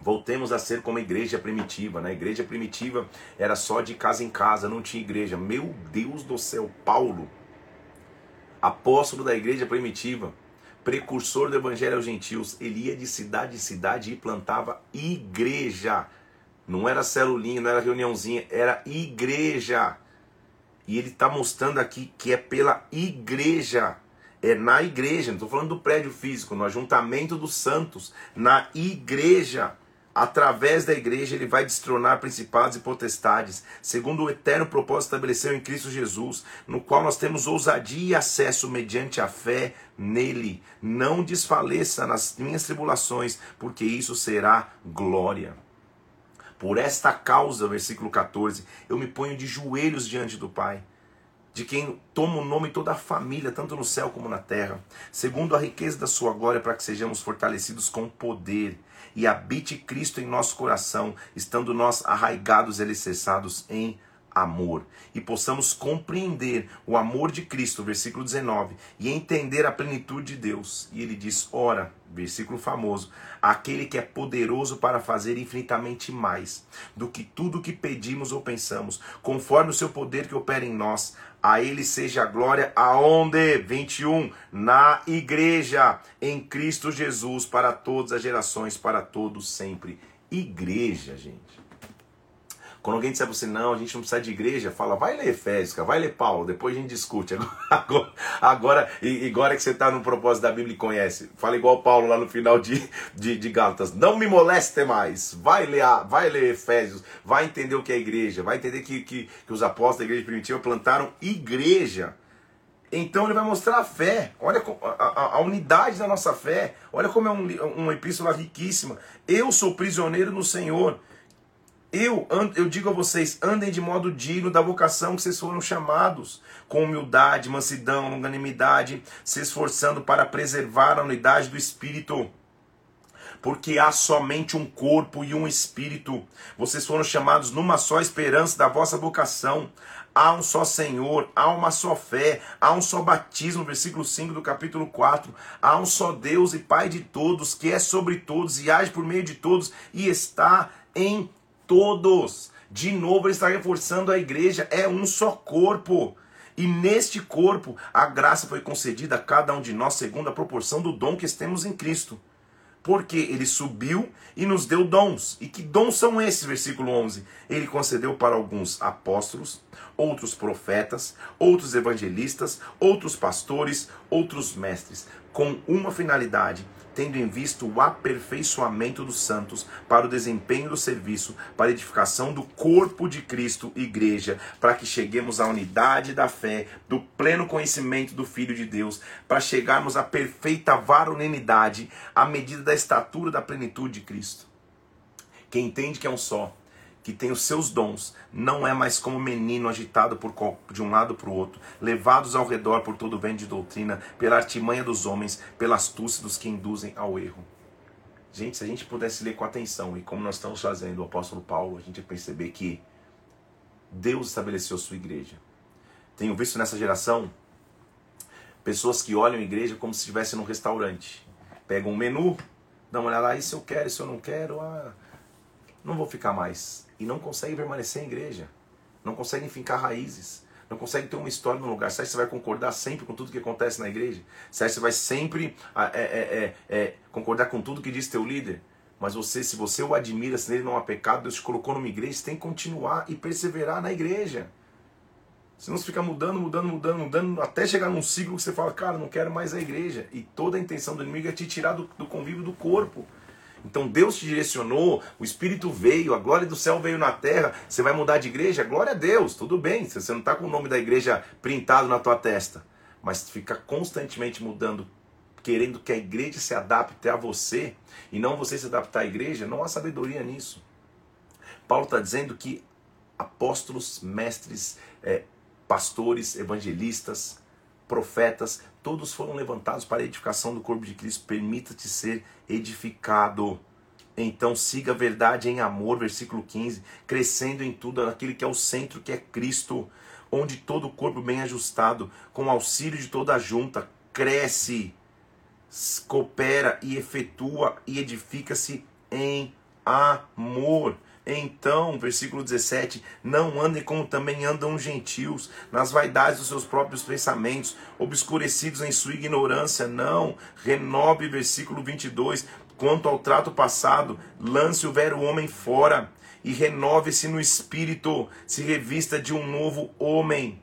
Voltemos a ser como a igreja primitiva. Na né? igreja primitiva era só de casa em casa, não tinha igreja. Meu Deus do céu, Paulo, apóstolo da igreja primitiva, precursor do evangelho aos gentios, ele ia de cidade em cidade e plantava igreja. Não era celulinha, não era reuniãozinha, era igreja. E ele está mostrando aqui que é pela igreja. É na igreja, não estou falando do prédio físico, no ajuntamento dos santos, na igreja através da igreja, ele vai destronar principados e potestades, segundo o eterno propósito estabeleceu em Cristo Jesus, no qual nós temos ousadia e acesso mediante a fé nele. Não desfaleça nas minhas tribulações, porque isso será glória. Por esta causa, versículo 14, eu me ponho de joelhos diante do Pai de quem toma o nome toda a família, tanto no céu como na terra, segundo a riqueza da sua glória, para que sejamos fortalecidos com poder e habite Cristo em nosso coração, estando nós arraigados e alicerçados em amor e possamos compreender o amor de Cristo, versículo 19, e entender a plenitude de Deus. E ele diz: Ora, versículo famoso, aquele que é poderoso para fazer infinitamente mais do que tudo que pedimos ou pensamos, conforme o seu poder que opera em nós. A ele seja a glória aonde? 21. Na igreja, em Cristo Jesus, para todas as gerações, para todos sempre. Igreja, gente. Quando alguém disser para você, não, a gente não precisa de igreja, fala, vai ler Efésios, vai ler Paulo, depois a gente discute. Agora, agora, agora que você está no propósito da Bíblia e conhece, fala igual Paulo lá no final de, de, de Gálatas, não me moleste mais, vai ler, vai ler Efésios, vai entender o que é igreja, vai entender que, que, que os apóstolos da igreja primitiva plantaram igreja. Então ele vai mostrar a fé, olha a, a, a unidade da nossa fé, olha como é um, uma epístola riquíssima. Eu sou prisioneiro no Senhor. Eu, eu digo a vocês, andem de modo digno da vocação que vocês foram chamados, com humildade, mansidão, longanimidade, se esforçando para preservar a unidade do Espírito. Porque há somente um corpo e um Espírito. Vocês foram chamados numa só esperança da vossa vocação. Há um só Senhor, há uma só fé, há um só batismo, versículo 5 do capítulo 4. Há um só Deus e Pai de todos, que é sobre todos e age por meio de todos e está em todos. De novo, ele está reforçando a igreja, é um só corpo. E neste corpo, a graça foi concedida a cada um de nós segundo a proporção do dom que temos em Cristo. Porque ele subiu e nos deu dons. E que dons são esses? Versículo 11. Ele concedeu para alguns apóstolos, outros profetas, outros evangelistas, outros pastores, outros mestres, com uma finalidade tendo em vista o aperfeiçoamento dos santos para o desempenho do serviço, para a edificação do corpo de Cristo, igreja, para que cheguemos à unidade da fé, do pleno conhecimento do Filho de Deus, para chegarmos à perfeita varonilidade, à medida da estatura da plenitude de Cristo. Quem entende que é um só, que tem os seus dons, não é mais como menino agitado por de um lado para o outro, levados ao redor por todo vento de doutrina, pela artimanha dos homens, pela astúcia dos que induzem ao erro. Gente, se a gente pudesse ler com atenção, e como nós estamos fazendo o apóstolo Paulo, a gente ia perceber que Deus estabeleceu sua igreja. Tenho visto nessa geração pessoas que olham a igreja como se estivesse num restaurante. Pegam um menu, dão uma olhada, ah, isso eu quero, isso eu não quero, ah, não vou ficar mais e não conseguem permanecer em igreja, não conseguem fincar raízes, não conseguem ter uma história no lugar. Você acha que você vai concordar sempre com tudo que acontece na igreja? Você acha que você vai sempre ah, é, é, é, é, concordar com tudo que diz teu líder? Mas você, se você o admira, se nele não há pecado, Deus te colocou numa igreja, você tem que continuar e perseverar na igreja. Senão você fica mudando, mudando, mudando, mudando, até chegar num ciclo que você fala, cara, não quero mais a igreja. E toda a intenção do inimigo é te tirar do, do convívio do corpo. Então Deus te direcionou, o Espírito veio, a glória do céu veio na terra. Você vai mudar de igreja? Glória a Deus, tudo bem. Você não está com o nome da igreja printado na tua testa. Mas fica constantemente mudando, querendo que a igreja se adapte a você e não você se adaptar à igreja, não há sabedoria nisso. Paulo está dizendo que apóstolos, mestres, é, pastores, evangelistas, profetas, todos foram levantados para a edificação do corpo de Cristo. Permita-te ser edificado. Então siga a verdade em amor, versículo 15, crescendo em tudo aquele que é o centro, que é Cristo, onde todo o corpo bem ajustado, com auxílio de toda a junta, cresce, coopera e efetua e edifica-se em amor. Então, versículo 17: Não andem como também andam os gentios, nas vaidades dos seus próprios pensamentos, obscurecidos em sua ignorância. Não, renove, versículo 22. Quanto ao trato passado, lance o velho homem fora e renove-se no espírito, se revista de um novo homem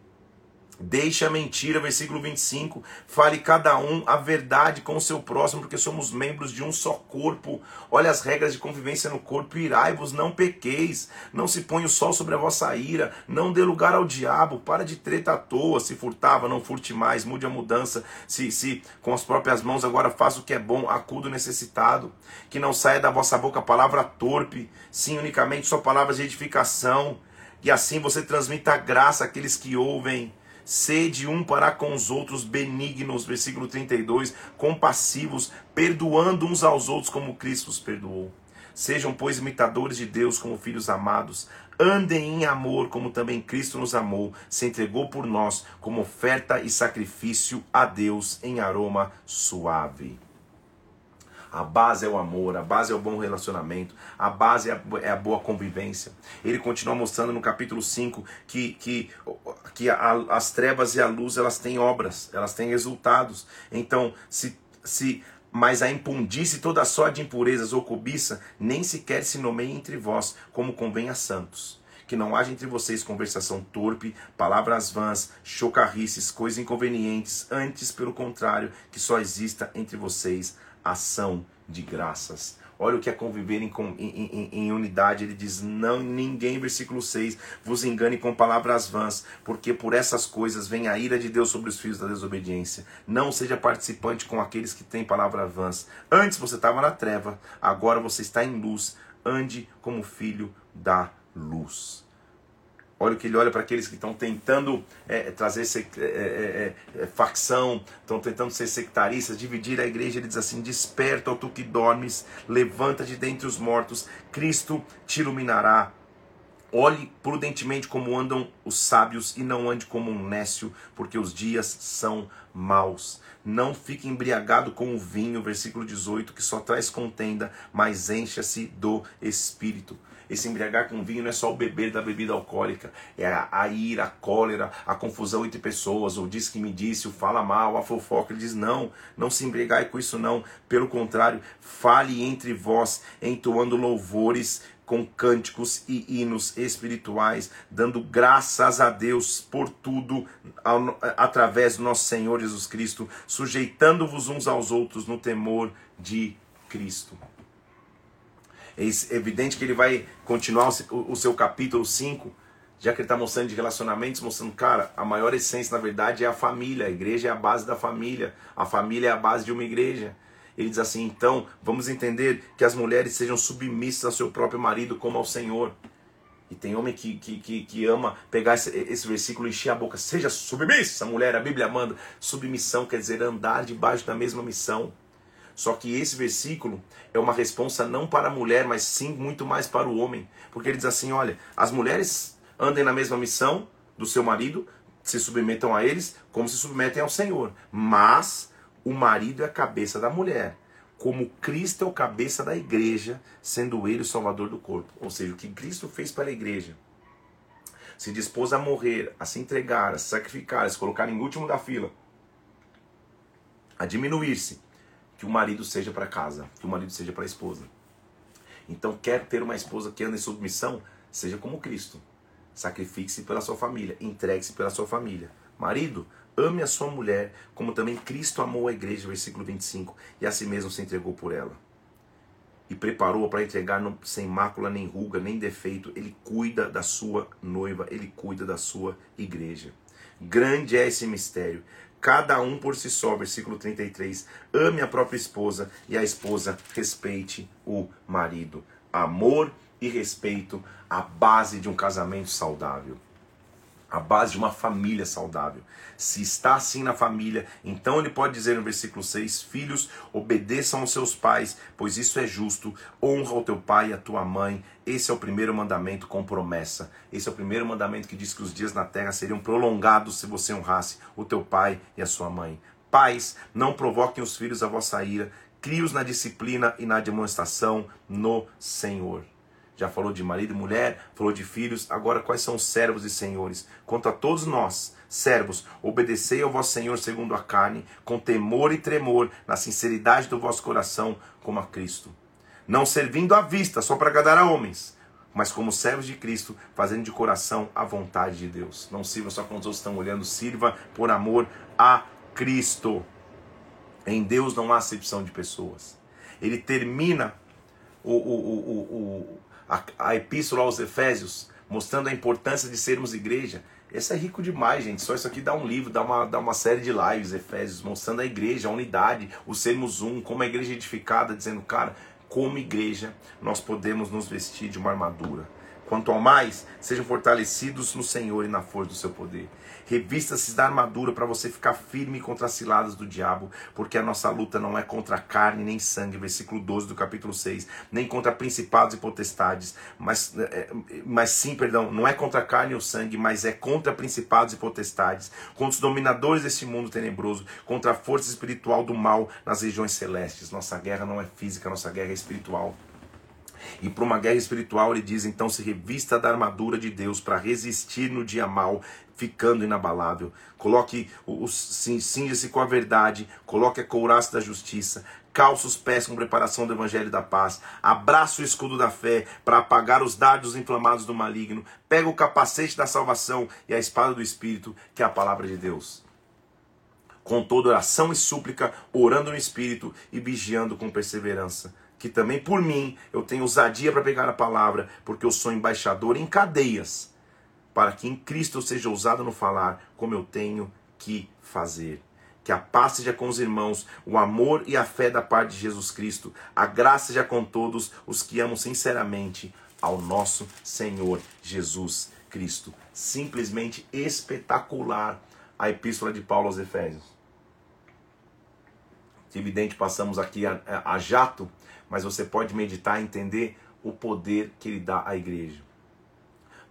Deixe a mentira, versículo 25. Fale cada um a verdade com o seu próximo, porque somos membros de um só corpo. Olha as regras de convivência no corpo. Irai-vos, não pequeis. Não se ponha o sol sobre a vossa ira. Não dê lugar ao diabo. Para de treta à toa. Se furtava, não furte mais. Mude a mudança. Se, se com as próprias mãos agora faça o que é bom, acudo necessitado. Que não saia da vossa boca palavra torpe. Sim, unicamente só palavras de edificação. E assim você transmita graça àqueles que ouvem. Sede um para com os outros benignos, versículo 32, compassivos, perdoando uns aos outros como Cristo os perdoou. Sejam, pois, imitadores de Deus como filhos amados. Andem em amor, como também Cristo nos amou, se entregou por nós como oferta e sacrifício a Deus em aroma suave. A base é o amor, a base é o bom relacionamento, a base é a, é boa convivência. Ele continua mostrando no capítulo 5 que, que, que a, as trevas e a luz elas têm obras, elas têm resultados. Então, se, se mas a impundície toda sorte de impurezas ou cobiça nem sequer se nomeia entre vós, como convém a santos. Que não haja entre vocês conversação torpe, palavras vãs, chocarrices, coisas inconvenientes, antes, pelo contrário, que só exista entre vocês ação de graças. Olha o que é conviver em, em, em, unidade. Ele diz: Não, ninguém, versículo 6, vos engane com palavras vãs, porque por essas coisas vem a ira de Deus sobre os filhos da desobediência. Não seja participante com aqueles que têm palavras vãs. Antes você estava na treva, agora você está em luz. Ande como filho da luz. Olha o que ele olha para aqueles que estão tentando é, trazer é é, é, é, facção, estão tentando ser sectaristas, dividir a igreja. Ele diz assim: Desperta, ó tu que dormes, levanta-te dentre os mortos, Cristo te iluminará. Olhe prudentemente como andam os sábios e não ande como um nécio, porque os dias são maus. Não fique embriagado com o vinho, versículo 18, que só traz contenda, mas encha-se do espírito. Esse embriagar com vinho não é só o beber da bebida alcoólica, é a, a ira, a cólera, a confusão entre pessoas, o diz que me disse, o fala mal, a fofoca. Ele diz: não, não se embriagai com isso, não. Pelo contrário, fale entre vós, entoando louvores com cânticos e hinos espirituais, dando graças a Deus por tudo através do nosso Senhor Jesus Cristo, sujeitando-vos uns aos outros no temor de Cristo. É evidente que ele vai continuar o seu capítulo 5, já que ele está mostrando de relacionamentos, mostrando, cara, a maior essência, na verdade, é a família. A igreja é a base da família. A família é a base de uma igreja. Ele diz assim: então, vamos entender que as mulheres sejam submissas ao seu próprio marido como ao Senhor. E tem homem que, que, que, que ama pegar esse, esse, versículo e encher a boca. Seja submissa, mulher. A Bíblia manda. Submissão quer dizer andar debaixo da mesma missão. Só que esse versículo é uma resposta não para a mulher, mas sim muito mais para o homem. Porque ele diz assim: olha, as mulheres andem na mesma missão do seu marido, se submetam a eles como se submetem ao Senhor. Mas o marido é a cabeça da mulher. Como Cristo é o cabeça da igreja, sendo ele o salvador do corpo. Ou seja, o que Cristo fez para a igreja se dispôs a morrer, a se entregar, a se sacrificar, a se colocar em último da fila, a diminuir-se que o marido seja para casa, que o marido seja para a esposa. Então, quer ter uma esposa que anda em submissão, seja como Cristo. Sacrifique-se pela sua família, entregue-se pela sua família. Marido, ame a sua mulher, como também Cristo amou a igreja, versículo 25, e a si mesmo se entregou por ela. E preparou-a para entregar sem mácula, nem ruga, nem defeito. Ele cuida da sua noiva, ele cuida da sua igreja. Grande é esse mistério. Cada um por si só, versículo 33. Ame a própria esposa e a esposa respeite o marido. Amor e respeito, a base de um casamento saudável a base de uma família saudável. Se está assim na família, então ele pode dizer no versículo 6: Filhos, obedeçam aos seus pais, pois isso é justo. Honra o teu pai e a tua mãe. Esse é o primeiro mandamento com promessa. Esse é o primeiro mandamento que diz que os dias na terra seriam prolongados se você honrasse o teu pai e a sua mãe. Pais, não provoquem os filhos a vossa ira, crie-os na disciplina e na demonstração no Senhor já falou de marido e mulher, falou de filhos, agora quais são os servos e senhores? Quanto a todos nós, servos, obedecei ao vosso Senhor segundo a carne, com temor e tremor, na sinceridade do vosso coração, como a Cristo. Não servindo à vista, só para agradar a homens, mas como servos de Cristo, fazendo de coração a vontade de Deus. Não sirva só quando os outros estão olhando, sirva por amor a Cristo. Em Deus não há acepção de pessoas. Ele termina o, o, o, o, a, a epístola aos Efésios, mostrando a importância de sermos igreja. Esse é rico demais, gente. Só isso aqui dá um livro, dá uma, dá uma série de lives, Efésios, mostrando a igreja, a unidade, o sermos um, como a igreja é edificada, dizendo, cara, como igreja nós podemos nos vestir de uma armadura. Quanto ao mais, sejam fortalecidos no Senhor e na força do seu poder. Revista-se da armadura para você ficar firme contra as ciladas do diabo, porque a nossa luta não é contra carne nem sangue, versículo 12 do capítulo 6, nem contra principados e potestades, mas, é, mas sim, perdão, não é contra carne ou sangue, mas é contra principados e potestades, contra os dominadores deste mundo tenebroso, contra a força espiritual do mal nas regiões celestes. Nossa guerra não é física, nossa guerra é espiritual. E para uma guerra espiritual, ele diz: então se revista da armadura de Deus para resistir no dia mal, ficando inabalável. Coloque o, o cinja-se com a verdade, coloque a couraça da justiça, calça os pés com preparação do evangelho da paz, abraça o escudo da fé para apagar os dardos inflamados do maligno, pega o capacete da salvação e a espada do espírito, que é a palavra de Deus. Com toda oração e súplica, orando no espírito e vigiando com perseverança que também por mim eu tenho ousadia para pegar a palavra, porque eu sou embaixador em cadeias, para que em Cristo eu seja ousado no falar, como eu tenho que fazer. Que a paz seja com os irmãos, o amor e a fé da parte de Jesus Cristo, a graça seja com todos os que amam sinceramente ao nosso Senhor Jesus Cristo. Simplesmente espetacular a epístola de Paulo aos Efésios. Evidente, passamos aqui a, a, a jato mas você pode meditar e entender o poder que ele dá à igreja.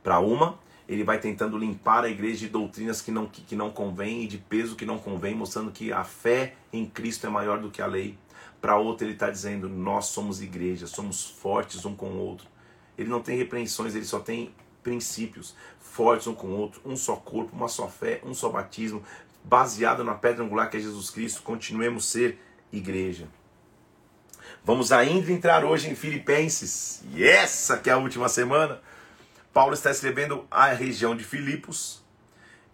Para uma, ele vai tentando limpar a igreja de doutrinas que não, que, que não convém e de peso que não convém, mostrando que a fé em Cristo é maior do que a lei. Para outra, ele está dizendo: nós somos igreja, somos fortes um com o outro. Ele não tem repreensões, ele só tem princípios fortes um com o outro, um só corpo, uma só fé, um só batismo, baseado na pedra angular que é Jesus Cristo. Continuemos ser igreja. Vamos ainda entrar hoje em Filipenses, e essa que é a última semana. Paulo está escrevendo a região de Filipos,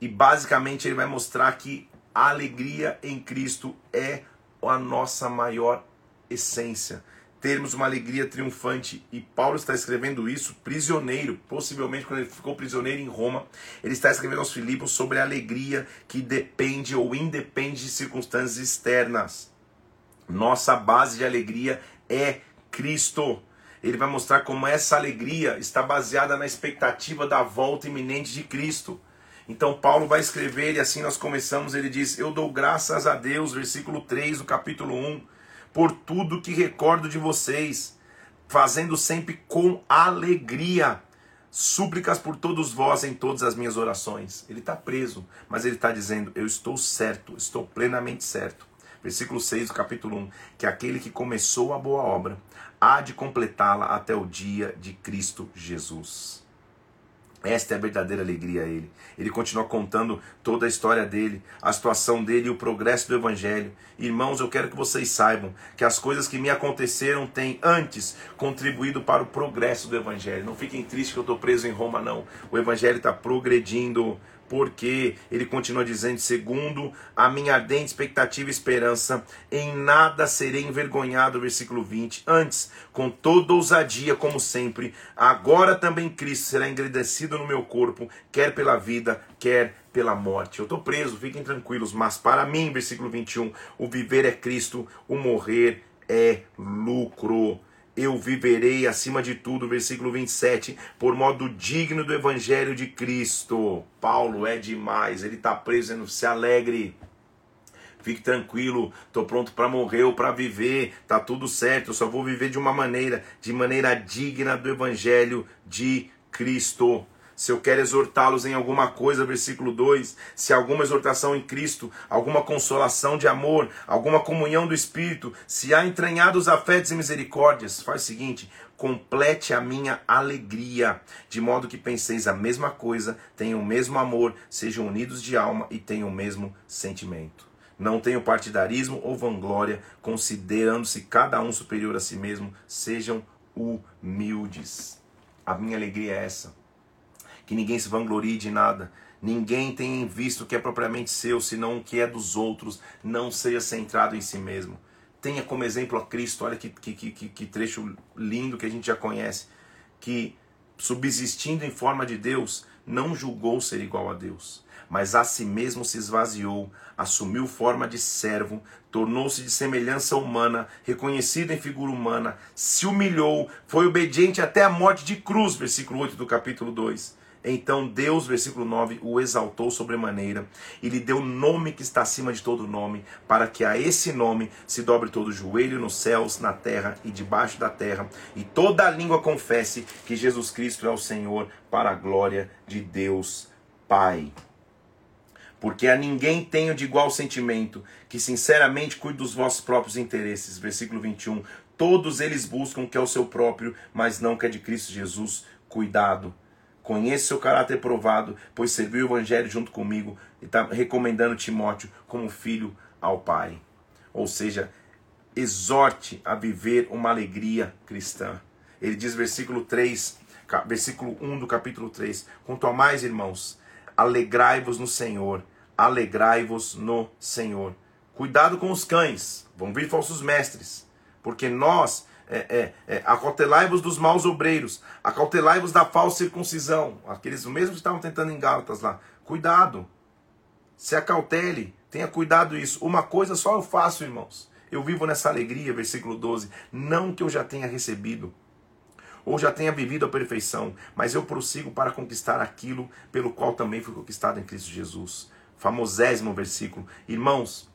e basicamente ele vai mostrar que a alegria em Cristo é a nossa maior essência. Termos uma alegria triunfante. E Paulo está escrevendo isso prisioneiro, possivelmente quando ele ficou prisioneiro em Roma. Ele está escrevendo aos Filipos sobre a alegria que depende ou independe de circunstâncias externas. Nossa base de alegria é Cristo. Ele vai mostrar como essa alegria está baseada na expectativa da volta iminente de Cristo. Então Paulo vai escrever e assim nós começamos, ele diz: "Eu dou graças a Deus", versículo 3 do capítulo 1, "por tudo que recordo de vocês, fazendo sempre com alegria súplicas por todos vós em todas as minhas orações". Ele está preso, mas ele está dizendo: "Eu estou certo, estou plenamente certo versículo 6 do capítulo 1, que aquele que começou a boa obra há de completá-la até o dia de Cristo Jesus. Esta é a verdadeira alegria a ele. Ele continua contando toda a história dele, a situação dele e o progresso do evangelho. Irmãos, eu quero que vocês saibam que as coisas que me aconteceram têm antes contribuído para o progresso do evangelho. Não fiquem tristes que eu estou preso em Roma, não. O evangelho está progredindo porque ele continua dizendo, segundo a minha ardente expectativa e esperança, em nada serei envergonhado, versículo 20. Antes, com toda ousadia, como sempre, agora também Cristo será engrandecido no meu corpo, quer pela vida, quer pela morte. Eu estou preso, fiquem tranquilos, mas para mim, versículo 21, o viver é Cristo, o morrer é lucro eu viverei acima de tudo, versículo 27, por modo digno do evangelho de Cristo. Paulo é demais, ele está preso, dizendo, se alegre. Fique tranquilo, estou pronto para morrer ou para viver, tá tudo certo, eu só vou viver de uma maneira, de maneira digna do evangelho de Cristo se eu quero exortá-los em alguma coisa, versículo 2, se alguma exortação em Cristo, alguma consolação de amor, alguma comunhão do Espírito, se há entranhados afetos e misericórdias, faz o seguinte, complete a minha alegria, de modo que penseis a mesma coisa, tenham o mesmo amor, sejam unidos de alma e tenham o mesmo sentimento. Não tenham partidarismo ou vanglória, considerando-se cada um superior a si mesmo, sejam humildes. A minha alegria é essa que ninguém se vanglorie de nada. Ninguém tem visto o que é propriamente seu, senão o que é dos outros. Não seja centrado em si mesmo. Tenha como exemplo a Cristo. Olha que, que, que, que trecho lindo que a gente já conhece. Que subsistindo em forma de Deus, não julgou ser igual a Deus, mas a si mesmo se esvaziou, assumiu forma de servo, tornou-se de semelhança humana, reconhecido em figura humana, se humilhou, foi obediente até a morte de cruz, versículo 8 do capítulo 2. Então Deus, versículo 9, o exaltou sobremaneira e lhe deu nome que está acima de todo nome, para que a esse nome se dobre todo o joelho nos céus, na terra e debaixo da terra, e toda a língua confesse que Jesus Cristo é o Senhor, para a glória de Deus Pai. Porque a ninguém tenho de igual sentimento, que sinceramente cuide dos vossos próprios interesses. Versículo 21. Todos eles buscam o que é o seu próprio, mas não o que é de Cristo Jesus. Cuidado Conheça seu caráter provado, pois serviu o Evangelho junto comigo e está recomendando Timóteo como filho ao Pai. Ou seja, exorte a viver uma alegria cristã. Ele diz, versículo 3, versículo 1 do capítulo 3: Quanto a mais, irmãos, alegrai-vos no Senhor, alegrai-vos no Senhor. Cuidado com os cães, vão vir falsos mestres, porque nós é, é, é, acautelai-vos dos maus obreiros, acautelai-vos da falsa circuncisão. Aqueles mesmos que estavam tentando em Gálatas lá. Cuidado, se acautele, tenha cuidado isso. Uma coisa só eu faço, irmãos. Eu vivo nessa alegria, versículo 12. Não que eu já tenha recebido, ou já tenha vivido a perfeição, mas eu prossigo para conquistar aquilo pelo qual também fui conquistado em Cristo Jesus. Famosésimo versículo. Irmãos,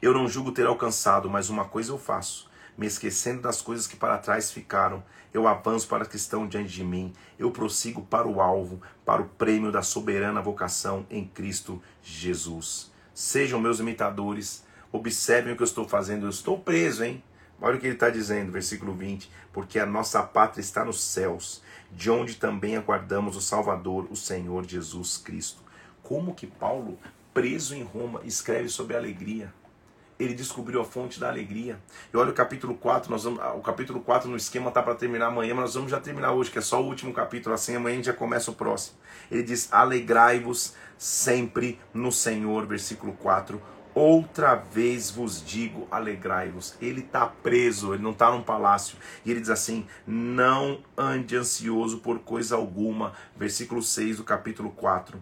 eu não julgo ter alcançado, mas uma coisa eu faço me esquecendo das coisas que para trás ficaram. Eu avanço para a que estão diante de mim. Eu prossigo para o alvo, para o prêmio da soberana vocação em Cristo Jesus. Sejam meus imitadores. Observem o que eu estou fazendo. Eu estou preso, hein? Olha o que ele está dizendo, versículo 20: Porque a nossa pátria está nos céus, de onde também aguardamos o Salvador, o Senhor Jesus Cristo. Como que Paulo, preso em Roma, escreve sobre alegria? Ele descobriu a fonte da alegria. E olha o capítulo 4, nós vamos, o capítulo 4 no esquema tá para terminar amanhã, mas nós vamos já terminar hoje, que é só o último capítulo, assim amanhã a gente já começa o próximo. Ele diz: "Alegrai-vos sempre no Senhor", versículo 4. Outra vez vos digo, alegrai-vos. Ele está preso, ele não está num palácio. E ele diz assim: não ande ansioso por coisa alguma. Versículo 6 do capítulo 4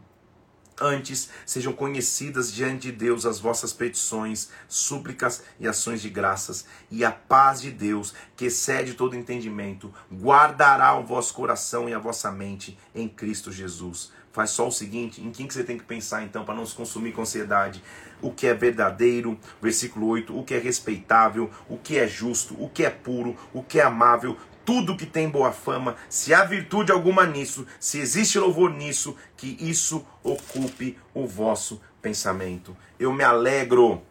Antes sejam conhecidas diante de Deus as vossas petições, súplicas e ações de graças, e a paz de Deus, que excede todo entendimento, guardará o vosso coração e a vossa mente em Cristo Jesus. Faz só o seguinte: em quem que você tem que pensar então para não se consumir com ansiedade? O que é verdadeiro, versículo 8, o que é respeitável, o que é justo, o que é puro, o que é amável, tudo que tem boa fama, se há virtude alguma nisso, se existe louvor nisso, que isso ocupe o vosso pensamento. Eu me alegro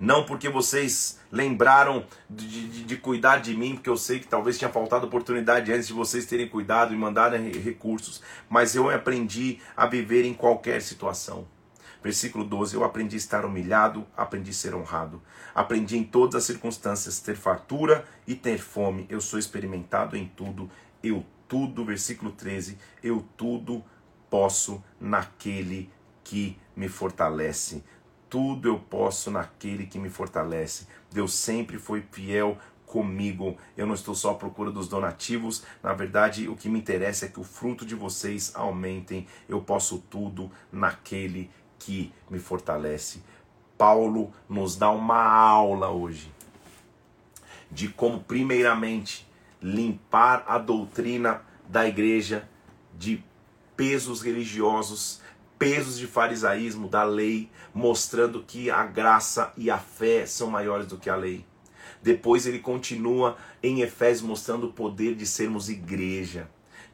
não porque vocês lembraram de, de, de, cuidar de mim, porque eu sei que talvez tinha faltado oportunidade antes de vocês terem cuidado e mandarem recursos, mas eu aprendi a viver em qualquer situação. Versículo 12: Eu aprendi a estar humilhado, aprendi a ser honrado. Aprendi em todas as circunstâncias ter fartura e ter fome. Eu sou experimentado em tudo. Eu tudo, versículo 13, eu tudo posso naquele que me fortalece. Tudo eu posso naquele que me fortalece. Deus sempre foi fiel comigo. Eu não estou só à procura dos donativos. Na verdade, o que me interessa é que o fruto de vocês aumentem. Eu posso tudo naquele que me fortalece. Paulo nos dá uma aula hoje de como, primeiramente, limpar a doutrina da igreja de pesos religiosos, pesos de farisaísmo, da lei, mostrando que a graça e a fé são maiores do que a lei. Depois ele continua em Efésios mostrando o poder de sermos igreja,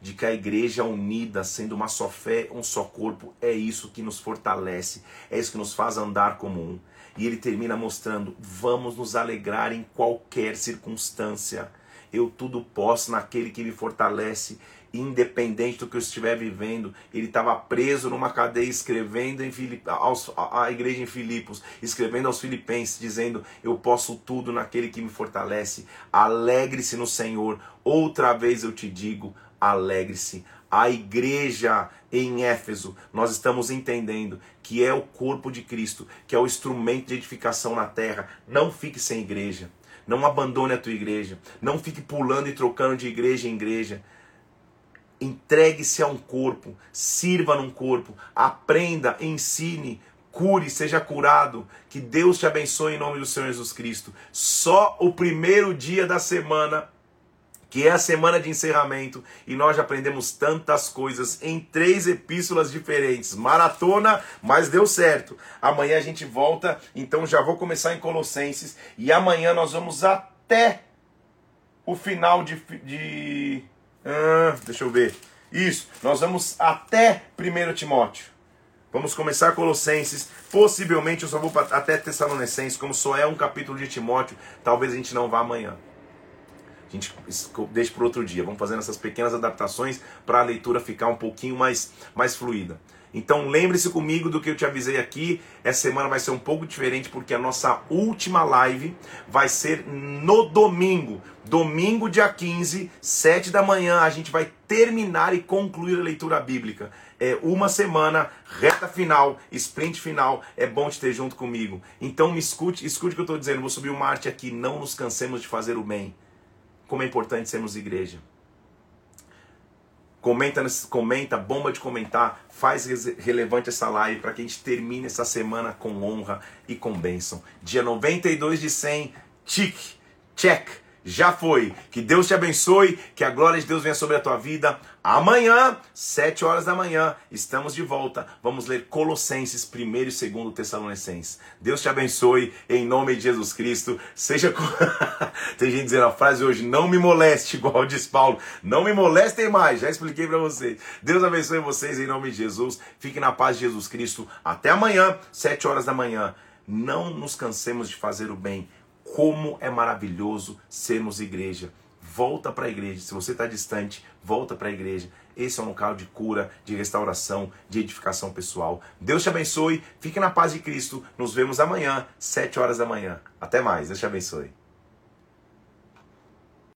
de que a igreja unida, sendo uma só fé, um só corpo, é isso que nos fortalece, é isso que nos faz andar como um. E ele termina mostrando: vamos nos alegrar em qualquer circunstância. Eu tudo posso naquele que me fortalece independente do que eu estiver vivendo. Ele estava preso numa cadeia escrevendo em Filip, aos, a, igreja em Filipos, escrevendo aos filipenses, dizendo: Eu posso tudo naquele que me fortalece. Alegre-se no Senhor. Outra vez eu te digo: alegre-se. A igreja em Éfeso, nós estamos entendendo que é o corpo de Cristo, que é o instrumento de edificação na terra. Não fique sem igreja. Não abandone a tua igreja. Não fique pulando e trocando de igreja em igreja. Entregue-se a um corpo, sirva num corpo, aprenda, ensine, cure, seja curado. Que Deus te abençoe em nome do Senhor Jesus Cristo. Só o primeiro dia da semana, que é a semana de encerramento, e nós já aprendemos tantas coisas em três epístolas diferentes. Maratona, mas deu certo. Amanhã a gente volta, então já vou começar em Colossenses, e amanhã nós vamos até o final de, de ah, deixa eu ver. Isso, nós vamos até 1 Timóteo. Vamos começar Colossenses. Possivelmente eu só vou até Tessalonicenses, como só é um capítulo de Timóteo, talvez a gente não vá amanhã. A gente deixa para outro dia. Vamos fazendo essas pequenas adaptações para a leitura ficar um pouquinho mais, mais fluida. Então lembre-se comigo do que eu te avisei aqui. Essa semana vai ser um pouco diferente porque a nossa última live vai ser no domingo. Domingo, dia 15, 7 da manhã, a gente vai terminar e concluir a leitura bíblica. É uma semana, reta final, sprint final. É bom te ter junto comigo. Então me escute, escute o que eu estou dizendo. Vou subir uma arte aqui. Não nos cansemos de fazer o bem. Como é importante sermos igreja. Comenta, comenta, bomba de comentar, faz relevante essa live para que a gente termine essa semana com honra e com bênção. Dia 92 de 100, tic, check já foi. Que Deus te abençoe, que a glória de Deus venha sobre a tua vida. Amanhã, 7 horas da manhã, estamos de volta. Vamos ler Colossenses 1 e 2 Tessalonicenses. Deus te abençoe em nome de Jesus Cristo. Seja Tem gente dizendo a frase hoje, não me moleste, igual diz Paulo. Não me molestem mais, já expliquei para vocês. Deus abençoe vocês em nome de Jesus. Fiquem na paz de Jesus Cristo. Até amanhã, 7 horas da manhã. Não nos cansemos de fazer o bem como é maravilhoso sermos igreja. Volta para a igreja. Se você está distante, volta para a igreja. Esse é um local de cura, de restauração, de edificação pessoal. Deus te abençoe. Fique na paz de Cristo. Nos vemos amanhã, 7 horas da manhã. Até mais. Deus te abençoe.